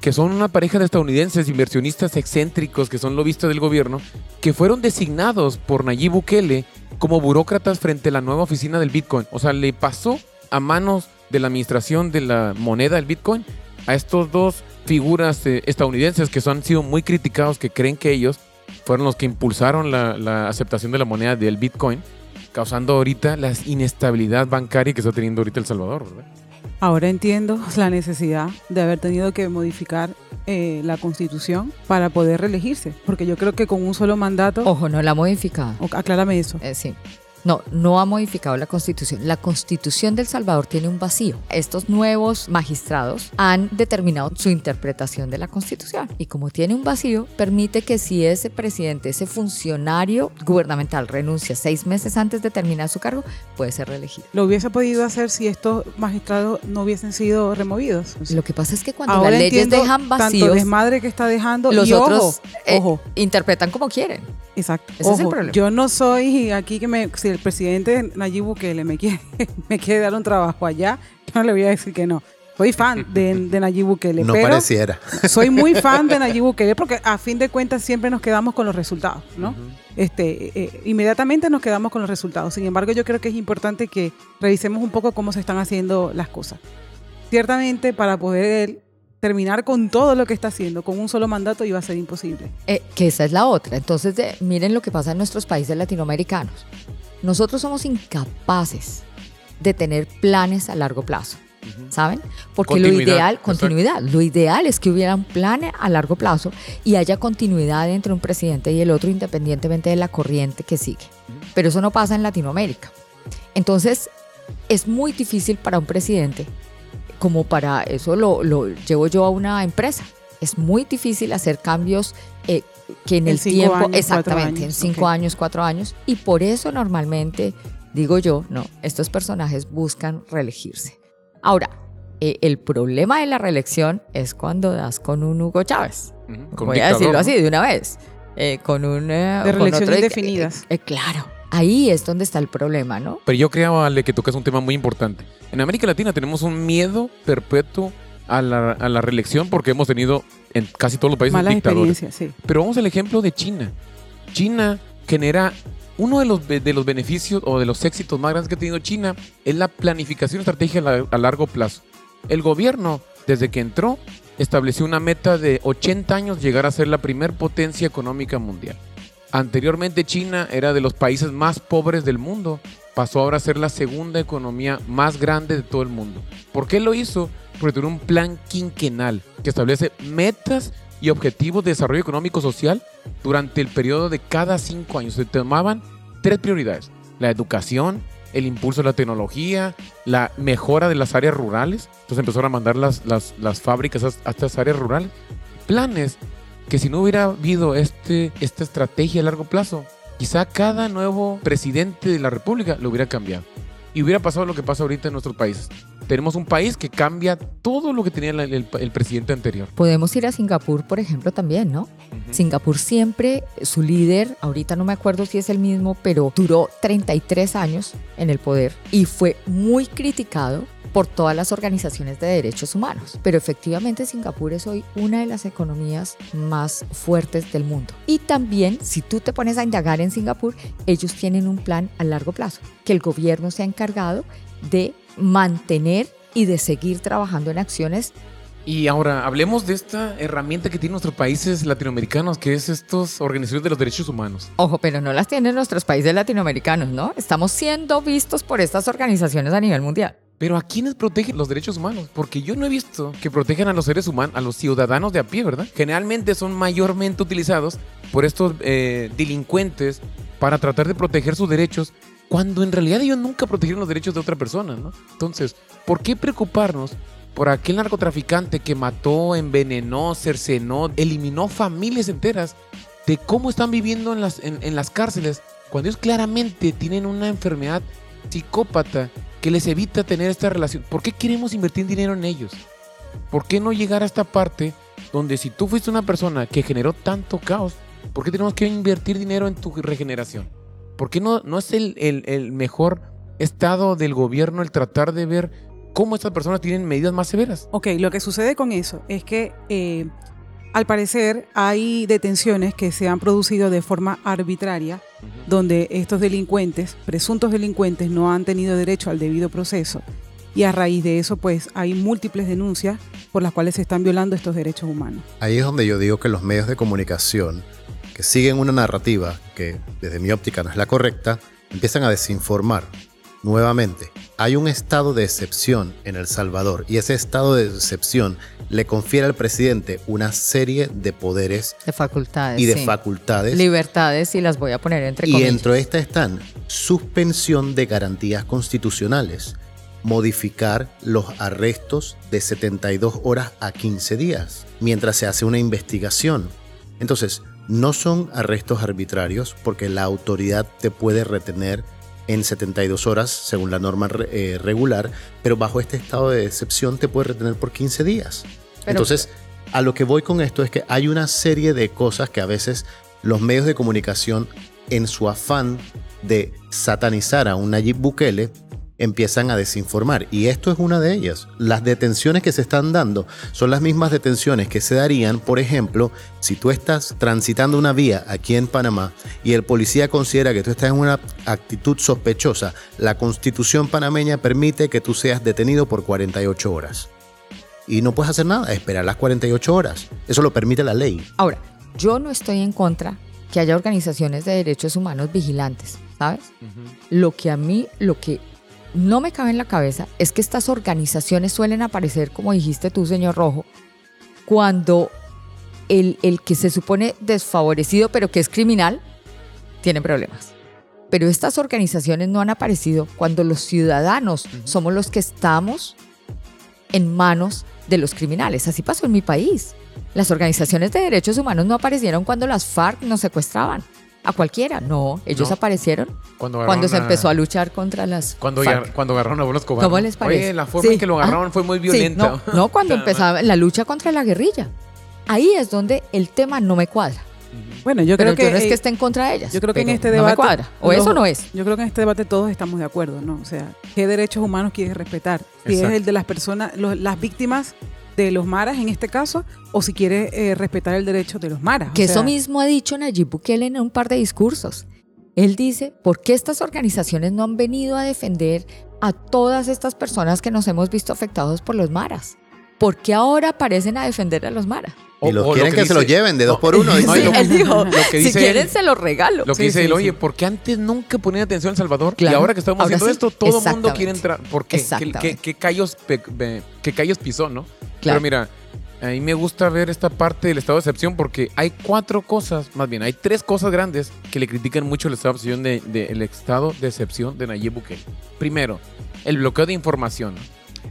S2: que son una pareja de estadounidenses inversionistas excéntricos que son lobistas del gobierno, que fueron designados por Nayib Bukele como burócratas frente a la nueva oficina del Bitcoin. O sea, le pasó a manos de la administración de la moneda del Bitcoin a estos dos figuras eh, estadounidenses que son, han sido muy criticados, que creen que ellos fueron los que impulsaron la, aceptación de la moneda del Bitcoin, causando ahorita la inestabilidad bancaria que está teniendo ahorita El Salvador.
S3: Ahora entiendo la necesidad de haber tenido que modificar eh, la constitución para poder reelegirse, porque yo creo que con un solo mandato,
S4: Ojo, no la ha modificado.
S3: o- aclárame eso,
S4: Eh, sí. No, no ha modificado la constitución. La constitución del Salvador tiene un vacío. Estos nuevos magistrados han determinado su interpretación de la constitución. Y como tiene un vacío, permite que si ese presidente, ese funcionario gubernamental renuncia seis meses antes de terminar su cargo, puede ser reelegido.
S3: lo hubiese podido hacer si estos magistrados no hubiesen sido removidos.
S4: Lo que pasa es que cuando
S3: Ahora
S4: las leyes dejan
S3: tanto
S4: vacíos,
S3: desmadre que está dejando
S4: los
S3: y
S4: otros
S3: ojo,
S4: eh,
S3: ojo,
S4: interpretan como quieren.
S3: exacto.
S4: ese es el problema.
S3: Yo no soy aquí que me, si el presidente Nayib Bukele me quiere, [LAUGHS] me quiere dar un trabajo allá, yo no le voy a decir que no. Soy fan de, de Nayib Bukele,
S1: No
S3: pero
S1: pareciera. [LAUGHS]
S3: soy muy fan de Nayib Bukele porque a fin de cuentas siempre nos quedamos con los resultados, ¿no? este, eh, inmediatamente nos quedamos con los resultados. Sin embargo, yo creo que es importante que revisemos un poco cómo se están haciendo las cosas. Ciertamente, para poder él terminar con todo lo que está haciendo, con un solo mandato, iba a ser imposible.
S4: Eh, que esa es la otra. Entonces, miren lo que pasa en nuestros países latinoamericanos. Nosotros somos incapaces de tener planes a largo plazo, ¿saben? Porque lo
S2: Continuidad,
S4: ideal,
S2: exacto.
S4: continuidad, lo ideal es que hubiera un plan a largo plazo y haya continuidad entre un presidente y el otro independientemente de la corriente que sigue. Pero eso no pasa en Latinoamérica. Entonces, es muy difícil para un presidente, como para eso lo, lo llevo yo a una empresa. Es muy difícil hacer cambios eh, que en
S3: En
S4: el tiempo,
S3: años,
S4: exactamente, en cinco años, cuatro años. Y por eso normalmente, digo yo, no, estos personajes buscan reelegirse. Ahora, eh, el problema de la reelección es cuando das con un Hugo Chávez.
S2: Ujú, con
S4: Voy
S2: un
S4: a decirlo
S2: dictador,
S4: así de una vez. eh, con un... eh,
S3: De
S4: otro-
S3: indefinidas.
S4: eh, claro, ahí es donde está el problema, ¿no?
S2: Pero yo creo, Ale, que tocas un tema muy importante. En América Latina tenemos un miedo perpetuo a la, a la reelección porque hemos tenido en casi todos los países
S3: Malas
S2: dictadores.
S3: sí.
S2: Pero vamos al ejemplo de China. China genera uno de los, de los beneficios o de los éxitos más grandes que ha tenido China es la planificación estratégica a largo plazo. El gobierno, desde que entró, estableció una meta de 80 años llegar a ser la primer potencia económica mundial. Anteriormente China era de los países más pobres del mundo, pasó ahora a ser la segunda economía más grande de todo el mundo. ¿Por qué lo hizo? Porque tiene un plan quinquenal que establece metas y objetivos de desarrollo económico social durante el periodo de cada cinco años. Se tomaban tres prioridades. La educación, el impulso de la tecnología, la mejora de las áreas rurales. Entonces empezaron a mandar las, las, las fábricas a, estas áreas rurales. Planes que si no hubiera habido este, esta estrategia a largo plazo, quizá cada nuevo presidente de la República lo hubiera cambiado. Y hubiera pasado lo que pasa ahorita en nuestros países. Tenemos un país que cambia todo lo que tenía el, el- el presidente anterior.
S4: Podemos ir a Singapur, por ejemplo, también, ¿no? Singapur siempre, su líder, ahorita no me acuerdo si es el mismo, pero duró 33 años en el poder y fue muy criticado por todas las organizaciones de derechos humanos. Pero efectivamente Singapur es hoy una de las economías más fuertes del mundo. Y también, si tú te pones a indagar en Singapur, ellos tienen un plan a largo plazo, que el gobierno se ha encargado de mantener y de seguir trabajando en acciones
S2: Y ahora hablemos de esta herramienta que tienen nuestros países latinoamericanos, que es estos organizaciones de los derechos humanos.
S4: Ojo, pero no las tienen nuestros países latinoamericanos, ¿no? Estamos siendo vistos por estas organizaciones a nivel mundial.
S2: Pero ¿a quiénes protegen los derechos humanos? Porque yo no he visto que protejan a los seres humanos, a los ciudadanos de a pie, ¿verdad? Generalmente son mayormente utilizados por estos eh, delincuentes para tratar de proteger sus derechos, cuando en realidad ellos nunca protegieron los derechos de otra persona, ¿no? Entonces, ¿por qué preocuparnos por aquel narcotraficante que mató, envenenó, cercenó, eliminó familias enteras de cómo están viviendo en las, en, en las cárceles, cuando ellos claramente tienen una enfermedad psicópata que les evita tener esta relación. ¿Por qué queremos invertir dinero en ellos? ¿Por qué no llegar a esta parte donde si tú fuiste una persona que generó tanto caos, ¿por qué tenemos que invertir dinero en tu regeneración? ¿Por qué no, no es el, el- el mejor estado del gobierno el tratar de ver cómo estas personas tienen medidas más severas?
S3: Ok, lo que sucede con eso es que eh, al parecer hay detenciones que se han producido de forma arbitraria, donde estos delincuentes, presuntos delincuentes, no han tenido derecho al debido proceso. Y a raíz de eso, pues hay múltiples denuncias por las cuales se están violando estos derechos humanos.
S1: Ahí es donde yo digo que los medios de comunicación que siguen una narrativa que desde mi óptica no es la correcta, empiezan a desinformar nuevamente. Hay un estado de excepción en El Salvador y ese estado de excepción le confiere al presidente una serie de poderes
S4: De facultades.
S1: y de
S4: sí.
S1: facultades.
S4: Libertades y las voy a poner entre
S1: Y
S4: comillas.
S1: dentro de esta están suspensión de garantías constitucionales, modificar los arrestos de 72 horas a 15 días, mientras se hace una investigación. Entonces, no son arrestos arbitrarios porque la autoridad te puede retener en 72 horas según la norma eh, regular, pero bajo este estado de excepción te puede retener por 15 días.
S4: Pero-
S1: Entonces, a lo que voy con esto es que hay una serie de cosas que a veces los medios de comunicación, en su afán de satanizar a un Nayib Bukele, empiezan a desinformar. Y esto es una de ellas. Las detenciones que se están dando son las mismas detenciones que se darían, por ejemplo, si tú estás transitando una vía aquí en Panamá y el policía considera que tú estás en una actitud sospechosa, la constitución panameña permite que tú seas detenido por 48 horas. Y no puedes hacer nada, esperar las 48 horas. Eso lo permite la ley.
S4: Ahora, yo no estoy en contra que haya organizaciones de derechos humanos vigilantes, ¿sabes? Lo que a mí, lo que no me cabe en la cabeza es que estas organizaciones suelen aparecer, como dijiste tú, señor Rojo, cuando el, el que se supone desfavorecido pero que es criminal tiene problemas. Pero estas organizaciones no han aparecido cuando los ciudadanos somos los que estamos en manos de los criminales. Así pasó en mi país. Las organizaciones de derechos humanos no aparecieron cuando las FARC nos secuestraban. A cualquiera, no. Ellos
S2: No.
S4: aparecieron
S2: Cuando,
S4: cuando se
S2: agarraron
S4: empezó a luchar contra las
S2: Cuando, agar- cuando agarraron a Pablo Escobar.
S4: ¿Cómo
S2: ¿no?
S4: les parece?
S2: Oye, la forma
S4: Sí.
S2: en que lo agarraron
S4: Ah,
S2: fue muy
S4: Sí,
S2: violenta.
S4: no, no, cuando [LAUGHS] empezaba la lucha contra la guerrilla. Ahí es donde el tema no me cuadra.
S3: Bueno, yo
S4: Pero
S3: creo que,
S4: yo no es que
S3: eh,
S4: esté en contra de ellas.
S3: yo creo que en
S4: pero
S3: este
S4: no
S3: debate
S4: me cuadra. O
S3: los-
S4: eso no es.
S3: Yo creo que en este debate todos estamos de acuerdo, ¿no? O sea, ¿qué derechos humanos quieres respetar? Si
S2: Exacto.
S3: es el de las personas, los- las víctimas de los maras en este caso, o si quieres eh, respetar el derecho de los maras. O
S4: Que eso mismo ha dicho Nayib Bukele en un par de discursos. Él dice, ¿por qué estas organizaciones no han venido a defender a todas estas personas que nos hemos visto afectados por los maras? ¿Por qué ahora aparecen a defender a los maras?
S1: Y los
S2: o lo
S1: quieren que, se los lleven de dos por uno. [LAUGHS]
S2: no,
S1: dice.
S2: y lo-
S4: él dijo,
S2: lo que
S4: si quieren
S2: él-
S4: se los regalo.
S2: Lo que
S3: Sí,
S2: dice
S3: sí,
S2: él, oye,
S3: sí.
S2: ¿por qué antes nunca ponían atención a El Salvador?
S4: Claro.
S2: Y ahora que estamos
S4: Ahora
S2: haciendo
S4: sí.
S2: esto, todo el mundo quiere entrar. ¿Por qué? ¿Qué,
S4: Exactamente.
S2: qué- qué callos, qué callos pisó, no? Pero mira, a mí me gusta ver esta parte del estado de excepción porque hay cuatro cosas, más bien, hay tres cosas grandes que le critican mucho el estado de excepción de, de- el estado de excepción de Nayib Bukele. Primero, el bloqueo de información.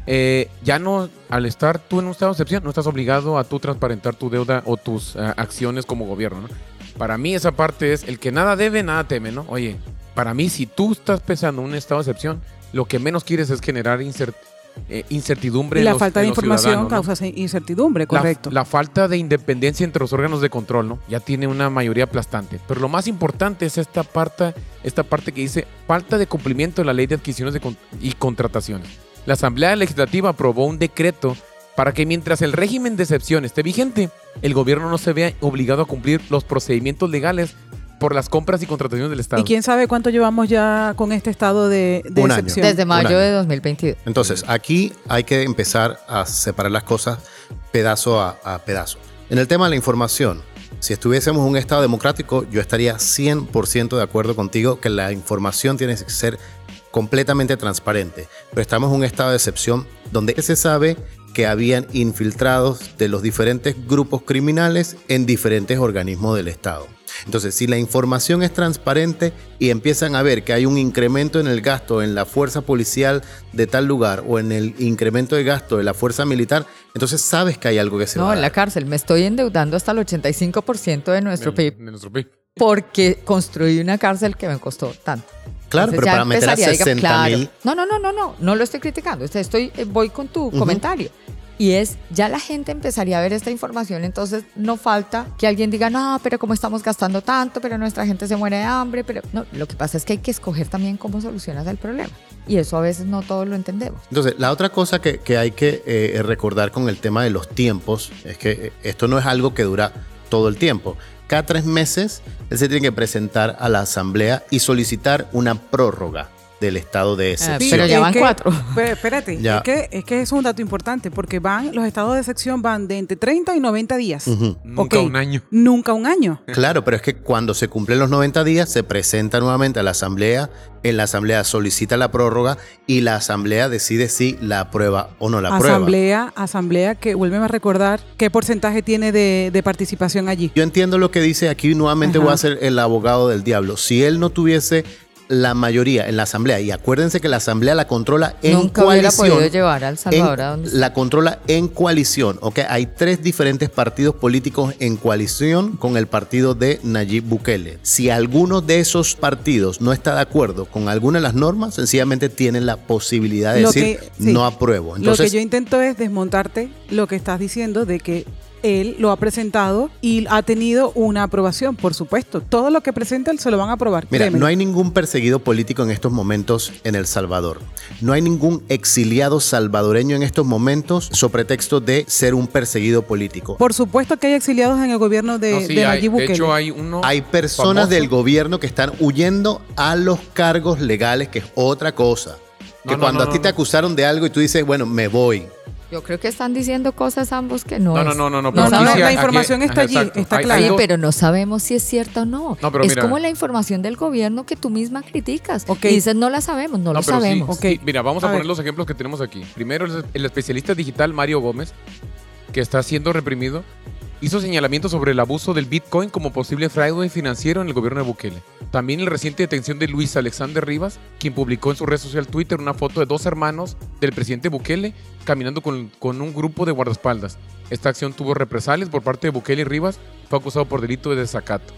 S2: Eh, ya no, al estar tú en un estado de excepción, no estás obligado a tú transparentar tu deuda o tus ah, acciones como gobierno, ¿no? Para mí esa parte es el que nada debe, nada teme, ¿no? Oye, para mí si tú estás pensando en un estado de excepción, lo que menos quieres es generar incer- eh, incertidumbre
S3: Y
S2: en
S3: la
S2: los-
S3: falta
S2: en
S3: de
S2: los
S3: información
S2: ciudadanos, ¿no?
S3: causa incertidumbre,
S2: La-
S3: correcto.
S2: La, falta de independencia entre los órganos de control, ¿no? Ya tiene una mayoría aplastante. Pero lo más importante es esta parte, esta parte que dice falta de cumplimiento de la ley de adquisiciones de con- y contrataciones. La Asamblea Legislativa aprobó un decreto para que mientras el régimen de excepción esté vigente, el gobierno no se vea obligado a cumplir los procedimientos legales por las compras y contrataciones del Estado.
S3: ¿Y quién sabe cuánto llevamos ya con este estado de, de
S1: Un año.
S3: excepción?
S4: Desde
S1: Un
S4: mayo
S1: año.
S4: de 2022.
S1: Entonces, aquí hay que empezar a separar las cosas pedazo a, a pedazo. En el tema de la información, si estuviésemos en un Estado democrático, yo estaría 100% de acuerdo contigo que la información tiene que ser completamente transparente. Pero estamos en un estado de excepción donde se sabe que habían infiltrados de los diferentes grupos criminales en diferentes organismos del Estado. Entonces, si la información es transparente y empiezan a ver que hay un incremento en el gasto en la fuerza policial de tal lugar o en el incremento de gasto de la fuerza militar, entonces sabes que hay algo que se
S4: No,
S1: va a
S4: en la cárcel. Me estoy endeudando hasta el 85% de nuestro
S2: de-
S4: PIB
S2: de nuestro PIB.
S4: porque construí una cárcel que me costó tanto.
S1: Claro,
S4: Entonces
S1: pero para meter a
S4: empezaría, diga,
S1: 60
S4: claro.
S1: mil...
S4: No, no, no, no, no, no lo estoy criticando. Estoy, eh, voy con tu comentario. Y es, ya la gente empezaría a ver esta información, entonces no falta que alguien diga, no, pero como estamos gastando tanto, pero nuestra gente se muere de hambre, pero no, lo que pasa es que hay que escoger también cómo solucionas el problema. Y eso a veces no todos lo entendemos.
S1: Entonces, la otra cosa que, que hay que eh, recordar con el tema de los tiempos es que eh, esto no es algo que dura todo el tiempo. Cada tres meses él se tiene que presentar a la asamblea y solicitar una prórroga. Del estado de
S4: Ah,
S1: excepción.
S4: pero ya van
S3: que-
S4: cuatro.
S3: Pero espérate,
S1: Ya.
S3: es que, es que es un dato importante porque van, los estados de excepción van de entre 30 y 90 días.
S2: Nunca un año.
S3: Nunca un año.
S1: Claro, pero es que cuando se cumplen los 90 días se presenta nuevamente a la asamblea, en la asamblea solicita la prórroga y la asamblea decide si la aprueba o no la aprueba.
S3: asamblea, asamblea que vuélveme a recordar qué porcentaje tiene de, de participación allí.
S1: Yo entiendo lo que dice aquí, nuevamente
S3: Ajá.
S1: voy a ser el abogado del diablo. Si él no tuviese la mayoría en la asamblea, y acuérdense que la asamblea la controla en
S4: Nunca hubiera
S1: coalición.
S4: podido llevar a El Salvador
S1: en-
S4: a donde está.
S1: la controla en coalición, ¿ok? Hay tres diferentes partidos políticos en coalición con el partido de Nayib Bukele. Si alguno de esos partidos no está de acuerdo con alguna de las normas, sencillamente tienen la posibilidad de
S3: Lo
S1: decir
S3: que- sí.
S1: no apruebo.
S3: lo que
S1: Entonces,
S3: yo intento es desmontarte lo que estás diciendo de que él lo ha presentado y ha tenido una aprobación, por supuesto. Todo lo que presenta él se lo van a aprobar.
S1: Mira,
S3: créeme.
S1: no hay ningún perseguido político en estos momentos en El Salvador. No hay ningún exiliado salvadoreño en estos momentos sobre pretexto de ser un perseguido político.
S3: Por supuesto que hay exiliados en el gobierno de,
S2: No, sí,
S3: de
S2: hay-
S3: Nayib
S2: de
S3: Bukele.
S2: hecho, hay uno.
S1: Hay personas
S2: famoso.
S1: del gobierno que están huyendo a los cargos legales, que es otra cosa. Que
S2: No, no,
S1: cuando
S2: no,
S1: a ti
S2: no,
S1: te acusaron de algo y tú dices, bueno, me voy.
S4: Yo creo que están diciendo cosas ambos que no
S2: No, no,
S4: es.
S2: no, no, no.
S3: No,
S2: pero
S3: no,
S2: sí
S3: la información
S2: aquí-
S3: está allí,
S2: exacto.
S3: está clara.
S4: Sí, pero no sabemos si es cierta o no.
S2: No, pero
S4: es
S2: mira.
S4: como la información del gobierno que tú misma criticas.
S3: Ok.
S4: Y dices, no la sabemos, no, lo
S2: pero sí,
S4: sabemos.
S3: Ok.
S2: sí, mira, vamos a,
S3: A
S2: poner
S3: ver.
S2: los ejemplos que tenemos aquí. Primero, el especialista digital Mario Gómez, que está siendo reprimido, hizo señalamientos sobre el abuso del Bitcoin como posible fraude financiero en el gobierno de Bukele. También la reciente detención de Luis Alexander Rivas, quien publicó en su red social Twitter una foto de dos hermanos del presidente Bukele caminando con, con un grupo de guardaespaldas. Esta acción tuvo represalias por parte de Bukele y Rivas, fue acusado por delito de desacato.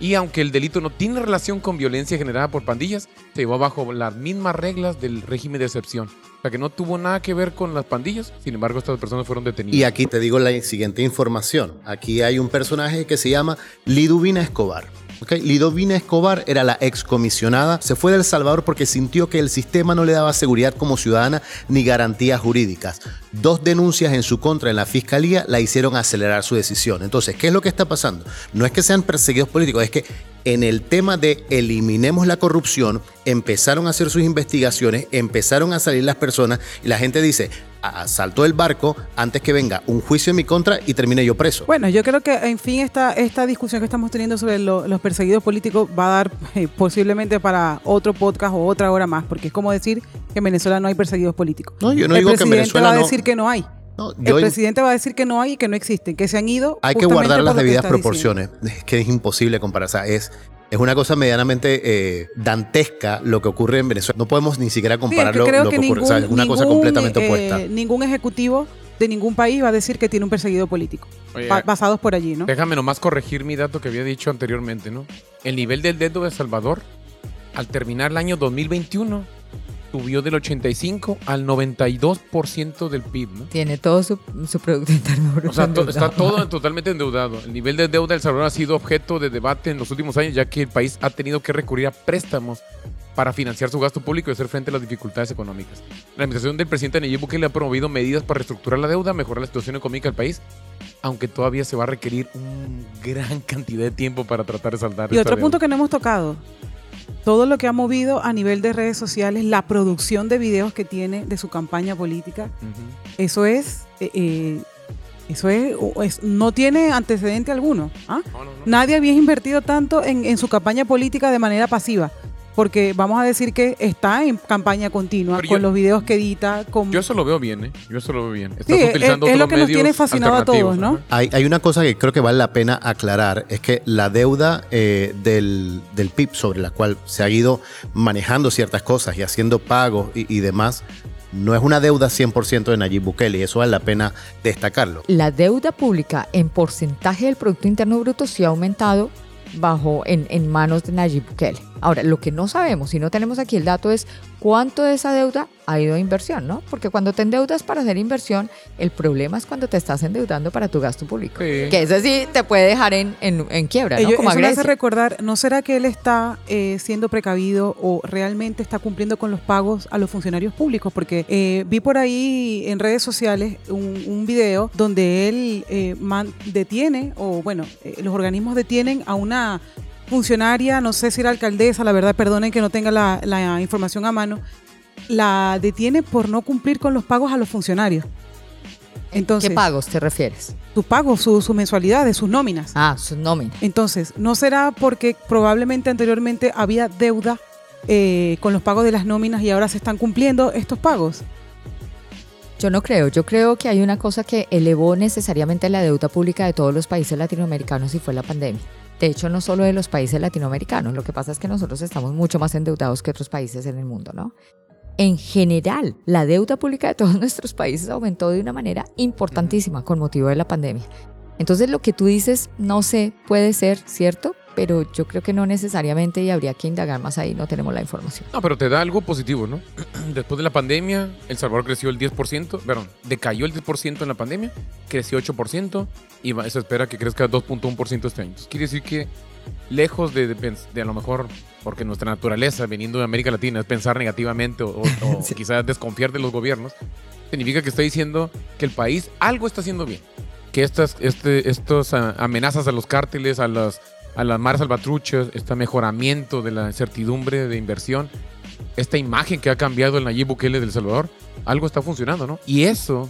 S2: Y aunque el delito no tiene relación con violencia generada por pandillas, se llevó bajo las mismas reglas del régimen de excepción. O sea que no tuvo nada que ver con las pandillas, sin embargo estas personas fueron detenidas.
S1: Y aquí te digo la siguiente información. Aquí hay un personaje que se llama Liduvina Escobar. ¿Ok? Liduvina Escobar era la excomisionada. Se fue del Salvador porque sintió que el sistema no le daba seguridad como ciudadana ni garantías jurídicas. Dos denuncias en su contra en la fiscalía la hicieron acelerar su decisión. Entonces, ¿qué es lo que está pasando? No es que sean perseguidos políticos, es que en el tema de eliminemos la corrupción, empezaron a hacer sus investigaciones, empezaron a salir las personas y la gente dice, "Ah, saltó el barco antes que venga un juicio en mi contra y termine yo preso.
S3: Bueno, yo creo que, en fin, esta, esta discusión que estamos teniendo sobre lo- los perseguidos políticos va a dar eh, posiblemente para otro podcast o otra hora más, porque es como decir que en Venezuela no hay perseguidos políticos.
S1: No, yo no
S3: el
S1: digo que en Venezuela
S3: va a
S1: no-
S3: decir que no hay.
S1: No,
S3: El presidente va a decir que no hay y que no existen, que se han ido.
S1: hay que guardar las debidas
S3: diciendo.
S1: proporciones. Es que es imposible comparar. O sea, es, es una cosa medianamente eh, dantesca lo que ocurre en Venezuela. No podemos ni siquiera
S3: Sí, es que
S1: lo,
S3: que
S1: que ocurre. O
S3: ningún,
S1: sea, es una cosa
S3: ningún,
S1: completamente
S3: eh,
S1: opuesta.
S3: ningún ejecutivo de ningún país va a decir que tiene un perseguido político,
S2: Oye,
S3: basados por allí, ¿no?
S2: Déjame nomás corregir mi dato que había dicho anteriormente, ¿no? El nivel del dedo de Salvador, al terminar el año 2021, subió del 85 al 92% del PIB, ¿no?
S4: Tiene todo su, su Producto Interno Bruto
S2: O sea, to- está todo [LAUGHS] totalmente endeudado. El nivel de deuda del Salvador ha sido objeto de debate en los últimos años, ya que el país ha tenido que recurrir a préstamos para financiar su gasto público y hacer frente a las dificultades económicas. La administración del presidente Nayib Bukele ha promovido medidas para reestructurar la deuda, mejorar la situación económica del país, aunque todavía se va a requerir una gran cantidad de tiempo para tratar de saldar
S3: Y
S2: esta
S3: otro
S2: deuda.
S3: punto que no hemos tocado, todo lo que ha movido a nivel de redes sociales, la producción de videos que tiene de su campaña política, eso es, eh, eh, eso es, no tiene antecedente alguno. ¿ah?
S2: No, no, no.
S3: Nadie había invertido tanto en, en su campaña política de manera pasiva. Porque vamos a decir que está en campaña continua
S2: Pero
S3: con
S2: yo-
S3: los videos que edita. Con...
S2: Yo eso lo veo bien, ¿eh? Yo eso lo veo bien. Estás
S3: Sí, es-
S2: utilizando
S3: es lo
S2: otros
S3: que nos tiene fascinado a todos, ¿no?
S2: ajá.
S1: Hay, hay una cosa que creo que vale la pena aclarar, es que la deuda eh, del, del PIB sobre la cual se ha ido manejando ciertas cosas y haciendo pagos y, y demás, no es una deuda 100% de Nayib Bukele y eso vale la pena destacarlo.
S4: La deuda pública en porcentaje del Producto Interno Bruto sí ha aumentado bajo en, en manos de Nayib Bukele. Ahora, lo que no sabemos, si no tenemos aquí el dato, es cuánto de esa deuda ha ido a inversión, ¿no? Porque cuando te endeudas para hacer inversión, el problema es cuando te estás endeudando para tu gasto público.
S2: Sí.
S4: Que ese sí te puede dejar en, en, en quiebra, ¿no?
S3: Ellos-
S4: Como
S3: eso me hace
S4: Grecia.
S3: recordar, ¿no será que él está eh, siendo precavido o realmente está cumpliendo con los pagos a los funcionarios públicos? Porque eh, vi por ahí en redes sociales un, un video donde él eh, man- detiene, o bueno, eh, los organismos detienen a una funcionaria, no sé si era alcaldesa, la verdad, perdonen que no tenga la, la información a mano, la detiene por no cumplir con los pagos a los funcionarios. Entonces,
S4: ¿Qué pagos te refieres?
S3: sus pagos, sus su mensualidades, sus nóminas.
S4: Ah, sus nóminas.
S3: Entonces, ¿no será porque probablemente anteriormente había deuda eh, con los pagos de las nóminas y ahora se están cumpliendo estos pagos?
S4: Yo no creo. Yo creo que hay una cosa que elevó necesariamente la deuda pública de todos los países latinoamericanos y fue la pandemia. De hecho, no solo de los países latinoamericanos. Lo que pasa es que nosotros estamos mucho más endeudados que otros países en el mundo, ¿no? En general, la deuda pública de todos [LAUGHS] nuestros países aumentó de una manera importantísima con motivo de la pandemia. Entonces, lo que tú dices, no sé, puede ser cierto, pero yo creo que no necesariamente y habría que indagar más ahí, no tenemos la información.
S2: No, pero te da algo positivo, ¿no? [CLEARS THROAT] Después de la pandemia, El Salvador creció el 10%, perdón, decayó el 10% en la pandemia, creció 8% y se espera que crezca 2.1% este año. Quiere decir que lejos de, de a lo mejor, porque nuestra naturaleza viniendo de América Latina es pensar negativamente o, o- [LAUGHS] o
S4: Sí.
S2: quizás desconfiar de los gobiernos, significa que está diciendo que el país algo está haciendo bien. Que estas este, estos, ah, amenazas a los cárteles, a las, a las maras salvatruchas, este mejoramiento de la incertidumbre de inversión, esta imagen que ha cambiado el Nayib Bukele del Salvador, algo está funcionando, ¿no? Y eso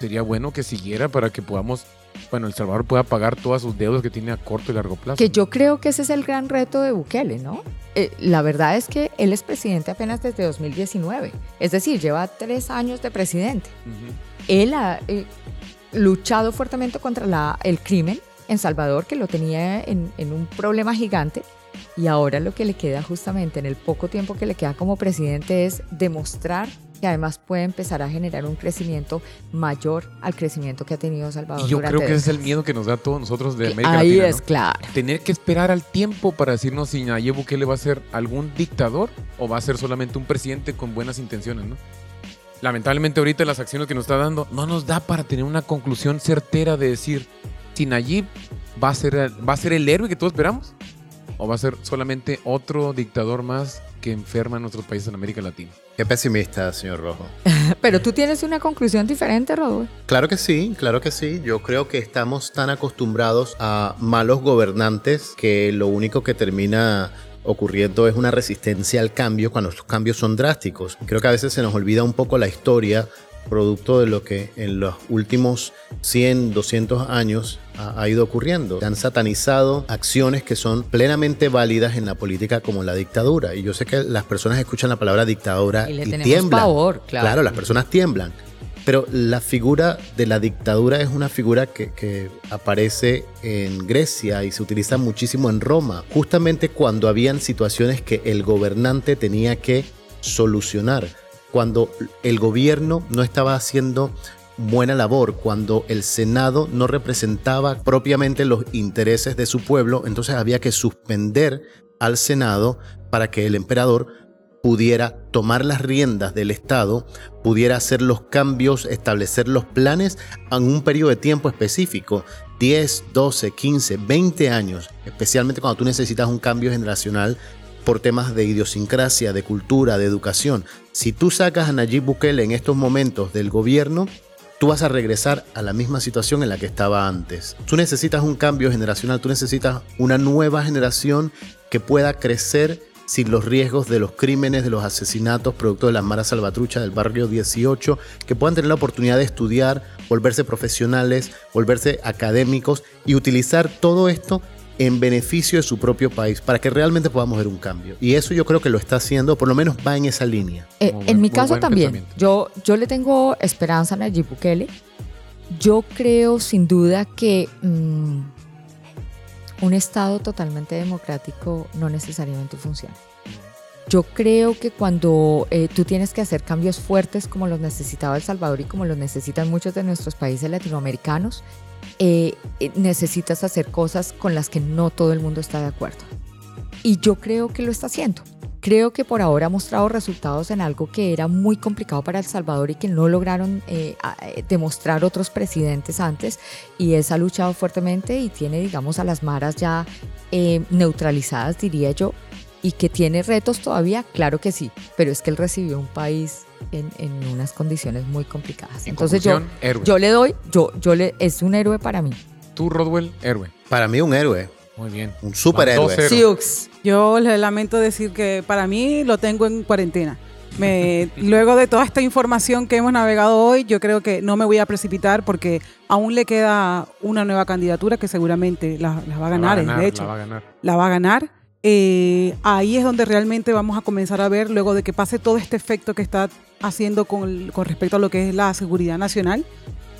S2: sería bueno que siguiera para que podamos, bueno, El Salvador pueda pagar todas sus deudas que tiene a corto y largo plazo.
S4: Que yo creo que ese es el gran reto de Bukele, ¿no? Eh, la verdad es que él es presidente apenas desde 2019, es decir, lleva tres años de presidente. Él ha eh, luchado fuertemente contra la- el crimen en Salvador, que lo tenía en, en un problema gigante, y ahora lo que le queda justamente en el poco tiempo que le queda como presidente es demostrar que además puede empezar a generar un crecimiento mayor al crecimiento que ha tenido Salvador.
S2: Y yo creo que ese es el miedo que nos da a todos nosotros de América
S4: Ahí
S2: Latina.
S4: es
S2: ¿no?
S4: claro.
S2: Tener que esperar al tiempo para decirnos si Nayib Bukele va a ser algún dictador o va a ser solamente un presidente con buenas intenciones, ¿no? Lamentablemente ahorita las acciones que nos está dando no nos da para tener una conclusión certera de decir si Nayib va a ser, va a ser el héroe que todos esperamos o va a ser solamente otro dictador más que enferma a nuestros países en América Latina.
S1: Qué pesimista, señor Rojo. [LAUGHS]
S4: Pero tú tienes una conclusión diferente, Rodolfo.
S1: Claro que sí, claro que sí. Yo creo que estamos tan acostumbrados a malos gobernantes que lo único que termina ocurriendo es una resistencia al cambio cuando los cambios son drásticos. Creo que a veces se nos olvida un poco la historia producto de lo que en los últimos 100, 200 años ha, ha ido ocurriendo. Han satanizado acciones que son plenamente válidas en la política como la dictadura. Y yo sé que las personas escuchan la palabra dictadura
S4: Y
S1: y,
S4: le tenemos
S1: tiemblan.
S4: pavor, claro.
S1: las personas tiemblan. Pero la figura de la dictadura es una figura que, que aparece en Grecia y se utiliza muchísimo en Roma, justamente cuando habían situaciones que el gobernante tenía que solucionar, cuando el gobierno no estaba haciendo buena labor, cuando el Senado no representaba propiamente los intereses de su pueblo, entonces había que suspender al Senado para que el emperador pudiera tomar las riendas del Estado, pudiera hacer los cambios, establecer los planes en un periodo de tiempo específico, 10, 12, 15, 20 años, especialmente cuando tú necesitas un cambio generacional por temas de idiosincrasia, de cultura, de educación. Si tú sacas a Nayib Bukele en estos momentos del gobierno, tú vas a regresar a la misma situación en la que estaba antes. Tú necesitas un cambio generacional, tú necesitas una nueva generación que pueda crecer sin los riesgos de los crímenes, de los asesinatos, producto de las maras salvatruchas del barrio 18, que puedan tener la oportunidad de estudiar, volverse profesionales, volverse académicos y utilizar todo esto en beneficio de su propio país para que realmente podamos ver un cambio. Y eso yo creo que lo está haciendo, por lo menos va en esa línea.
S4: Eh,
S2: Muy
S4: en
S2: buen-
S4: mi caso también, yo, yo le tengo esperanza a Nayib Bukele. Yo creo sin duda que mm, un Estado totalmente democrático no necesariamente funciona. Yo creo que cuando eh, tú tienes que hacer cambios fuertes como los necesitaba El Salvador y como los necesitan muchos de nuestros países latinoamericanos, eh, eh, necesitas hacer cosas con las que no todo el mundo está de acuerdo. Y yo creo que lo está haciendo. Creo que por ahora ha mostrado resultados en algo que era muy complicado para El Salvador y que no lograron eh, eh, demostrar otros presidentes antes. Y es ha luchado fuertemente y tiene, digamos, a las maras ya neutralizadas, diría yo. Y que tiene retos todavía, claro que sí. Pero es que él recibió un país en, en unas condiciones muy complicadas.
S2: En
S4: Entonces yo,
S2: héroe.
S4: yo le doy, yo, yo le, es un héroe para mí.
S2: Tú, Rodwell, héroe.
S1: Para mí un héroe.
S2: Muy bien.
S1: Un superhéroe.
S2: Van 2-0.
S4: Siux.
S3: Yo le lamento decir que para mí lo tengo en cuarentena. Me, [LAUGHS] luego de toda esta información que hemos navegado hoy, yo creo que no me voy a precipitar porque aún le queda una nueva candidatura que seguramente la, la va a ganar,
S2: La va a
S3: de hecho.
S2: La va a ganar.
S3: la va a ganar. Eh, ahí es donde realmente vamos a comenzar a ver, luego de que pase todo este efecto que está haciendo con, con respecto a lo que es la seguridad nacional,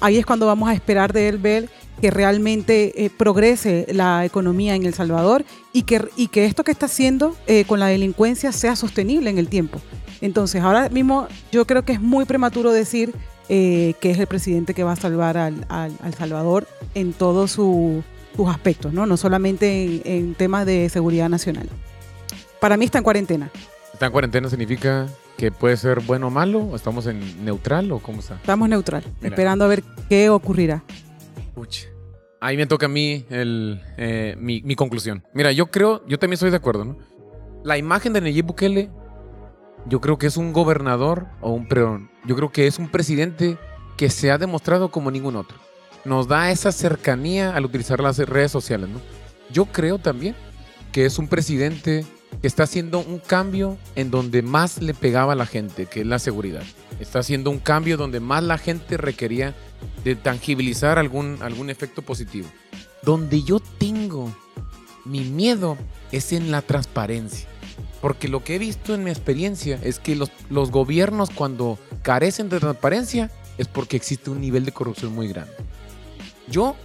S3: ahí es cuando vamos a esperar de él ver que realmente eh, progrese la economía en El Salvador y que, y que esto que está haciendo eh, con la delincuencia sea sostenible en el tiempo. Entonces, ahora mismo yo creo que es muy prematuro decir eh, que es el presidente que va a salvar al, al- al Salvador en todos su- sus aspectos, ¿no? No solamente en, en temas de seguridad nacional. Para mí está en cuarentena.
S2: ¿Está en cuarentena significa que puede ser bueno o malo? ¿O estamos en neutral o cómo está?
S3: Estamos neutral,
S2: Mira.
S3: esperando a ver qué ocurrirá.
S2: Pucha. Ahí me toca a mí el, eh, mi, mi conclusión. Mira, yo creo, yo también estoy de acuerdo, ¿no? La imagen de Nayib Bukele, yo creo que es un gobernador o un, perdón, yo creo que es un presidente que se ha demostrado como ningún otro. Nos da esa cercanía al utilizar las redes sociales, ¿no? Yo creo también que es un presidente que está haciendo un cambio en donde más le pegaba a la gente, que es la seguridad. Está haciendo un cambio donde más la gente requería de tangibilizar algún, algún efecto positivo. Donde yo tengo mi miedo es en la transparencia. Porque lo que he visto en mi experiencia es que los, los gobiernos cuando carecen de transparencia es porque existe un nivel de corrupción muy grande. Yo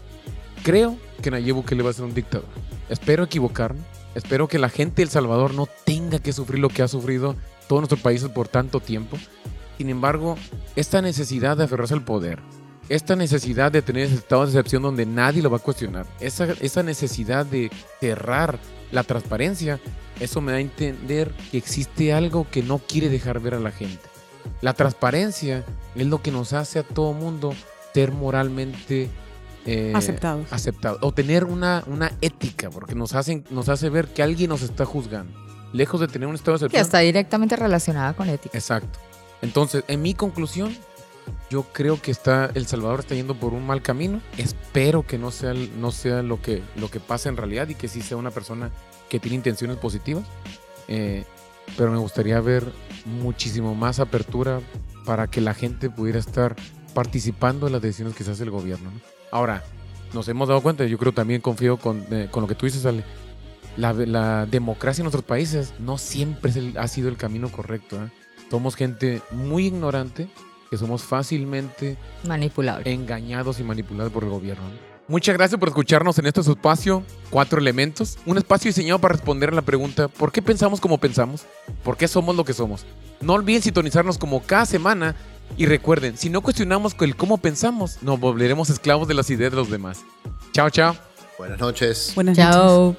S2: creo que Nayib Bukele va a ser un dictador. Espero equivocarme. Espero que la gente de El Salvador no tenga que sufrir lo que ha sufrido todos nuestros países por tanto tiempo. Sin embargo, esta necesidad de aferrarse al poder, esta necesidad de tener ese estado de excepción donde nadie lo va a cuestionar, esa, esa necesidad de cerrar la transparencia, eso me da a entender que existe algo que no quiere dejar ver a la gente. La transparencia es lo que nos hace a todo mundo ser moralmente eh,
S3: Aceptados.
S2: aceptado o tener una, una ética, porque nos, hacen, nos hace ver que alguien nos está juzgando. Lejos de tener un estado de
S4: Que
S2: excepción.
S4: está directamente relacionada con ética.
S2: Exacto. Entonces, en mi conclusión, yo creo que está El Salvador está yendo por un mal camino. Espero que no sea, no sea lo, que, lo que pasa en realidad y que sí sea una persona que tiene intenciones positivas. Eh, pero me gustaría ver muchísimo más apertura para que la gente pudiera estar participando en las decisiones que se hace el gobierno. ¿no? Ahora, nos hemos dado cuenta, yo creo también confío con, eh, con lo que tú dices, Ale. La, la democracia en nuestros países no siempre es el- ha sido el camino correcto. ¿eh? Somos gente muy ignorante, que somos fácilmente
S4: Manipulable.
S2: engañados y manipulados por el gobierno. ¿no? Muchas gracias por escucharnos en este espacio, Cuatro Elementos, un espacio diseñado para responder a la pregunta ¿por qué pensamos como pensamos? ¿Por qué somos lo que somos? No olviden sintonizarnos como cada semana y recuerden, si no cuestionamos el cómo pensamos, nos volveremos esclavos de las ideas de los demás. Chao, chao.
S1: Buenas noches.
S3: Buenas noches.
S4: Chao.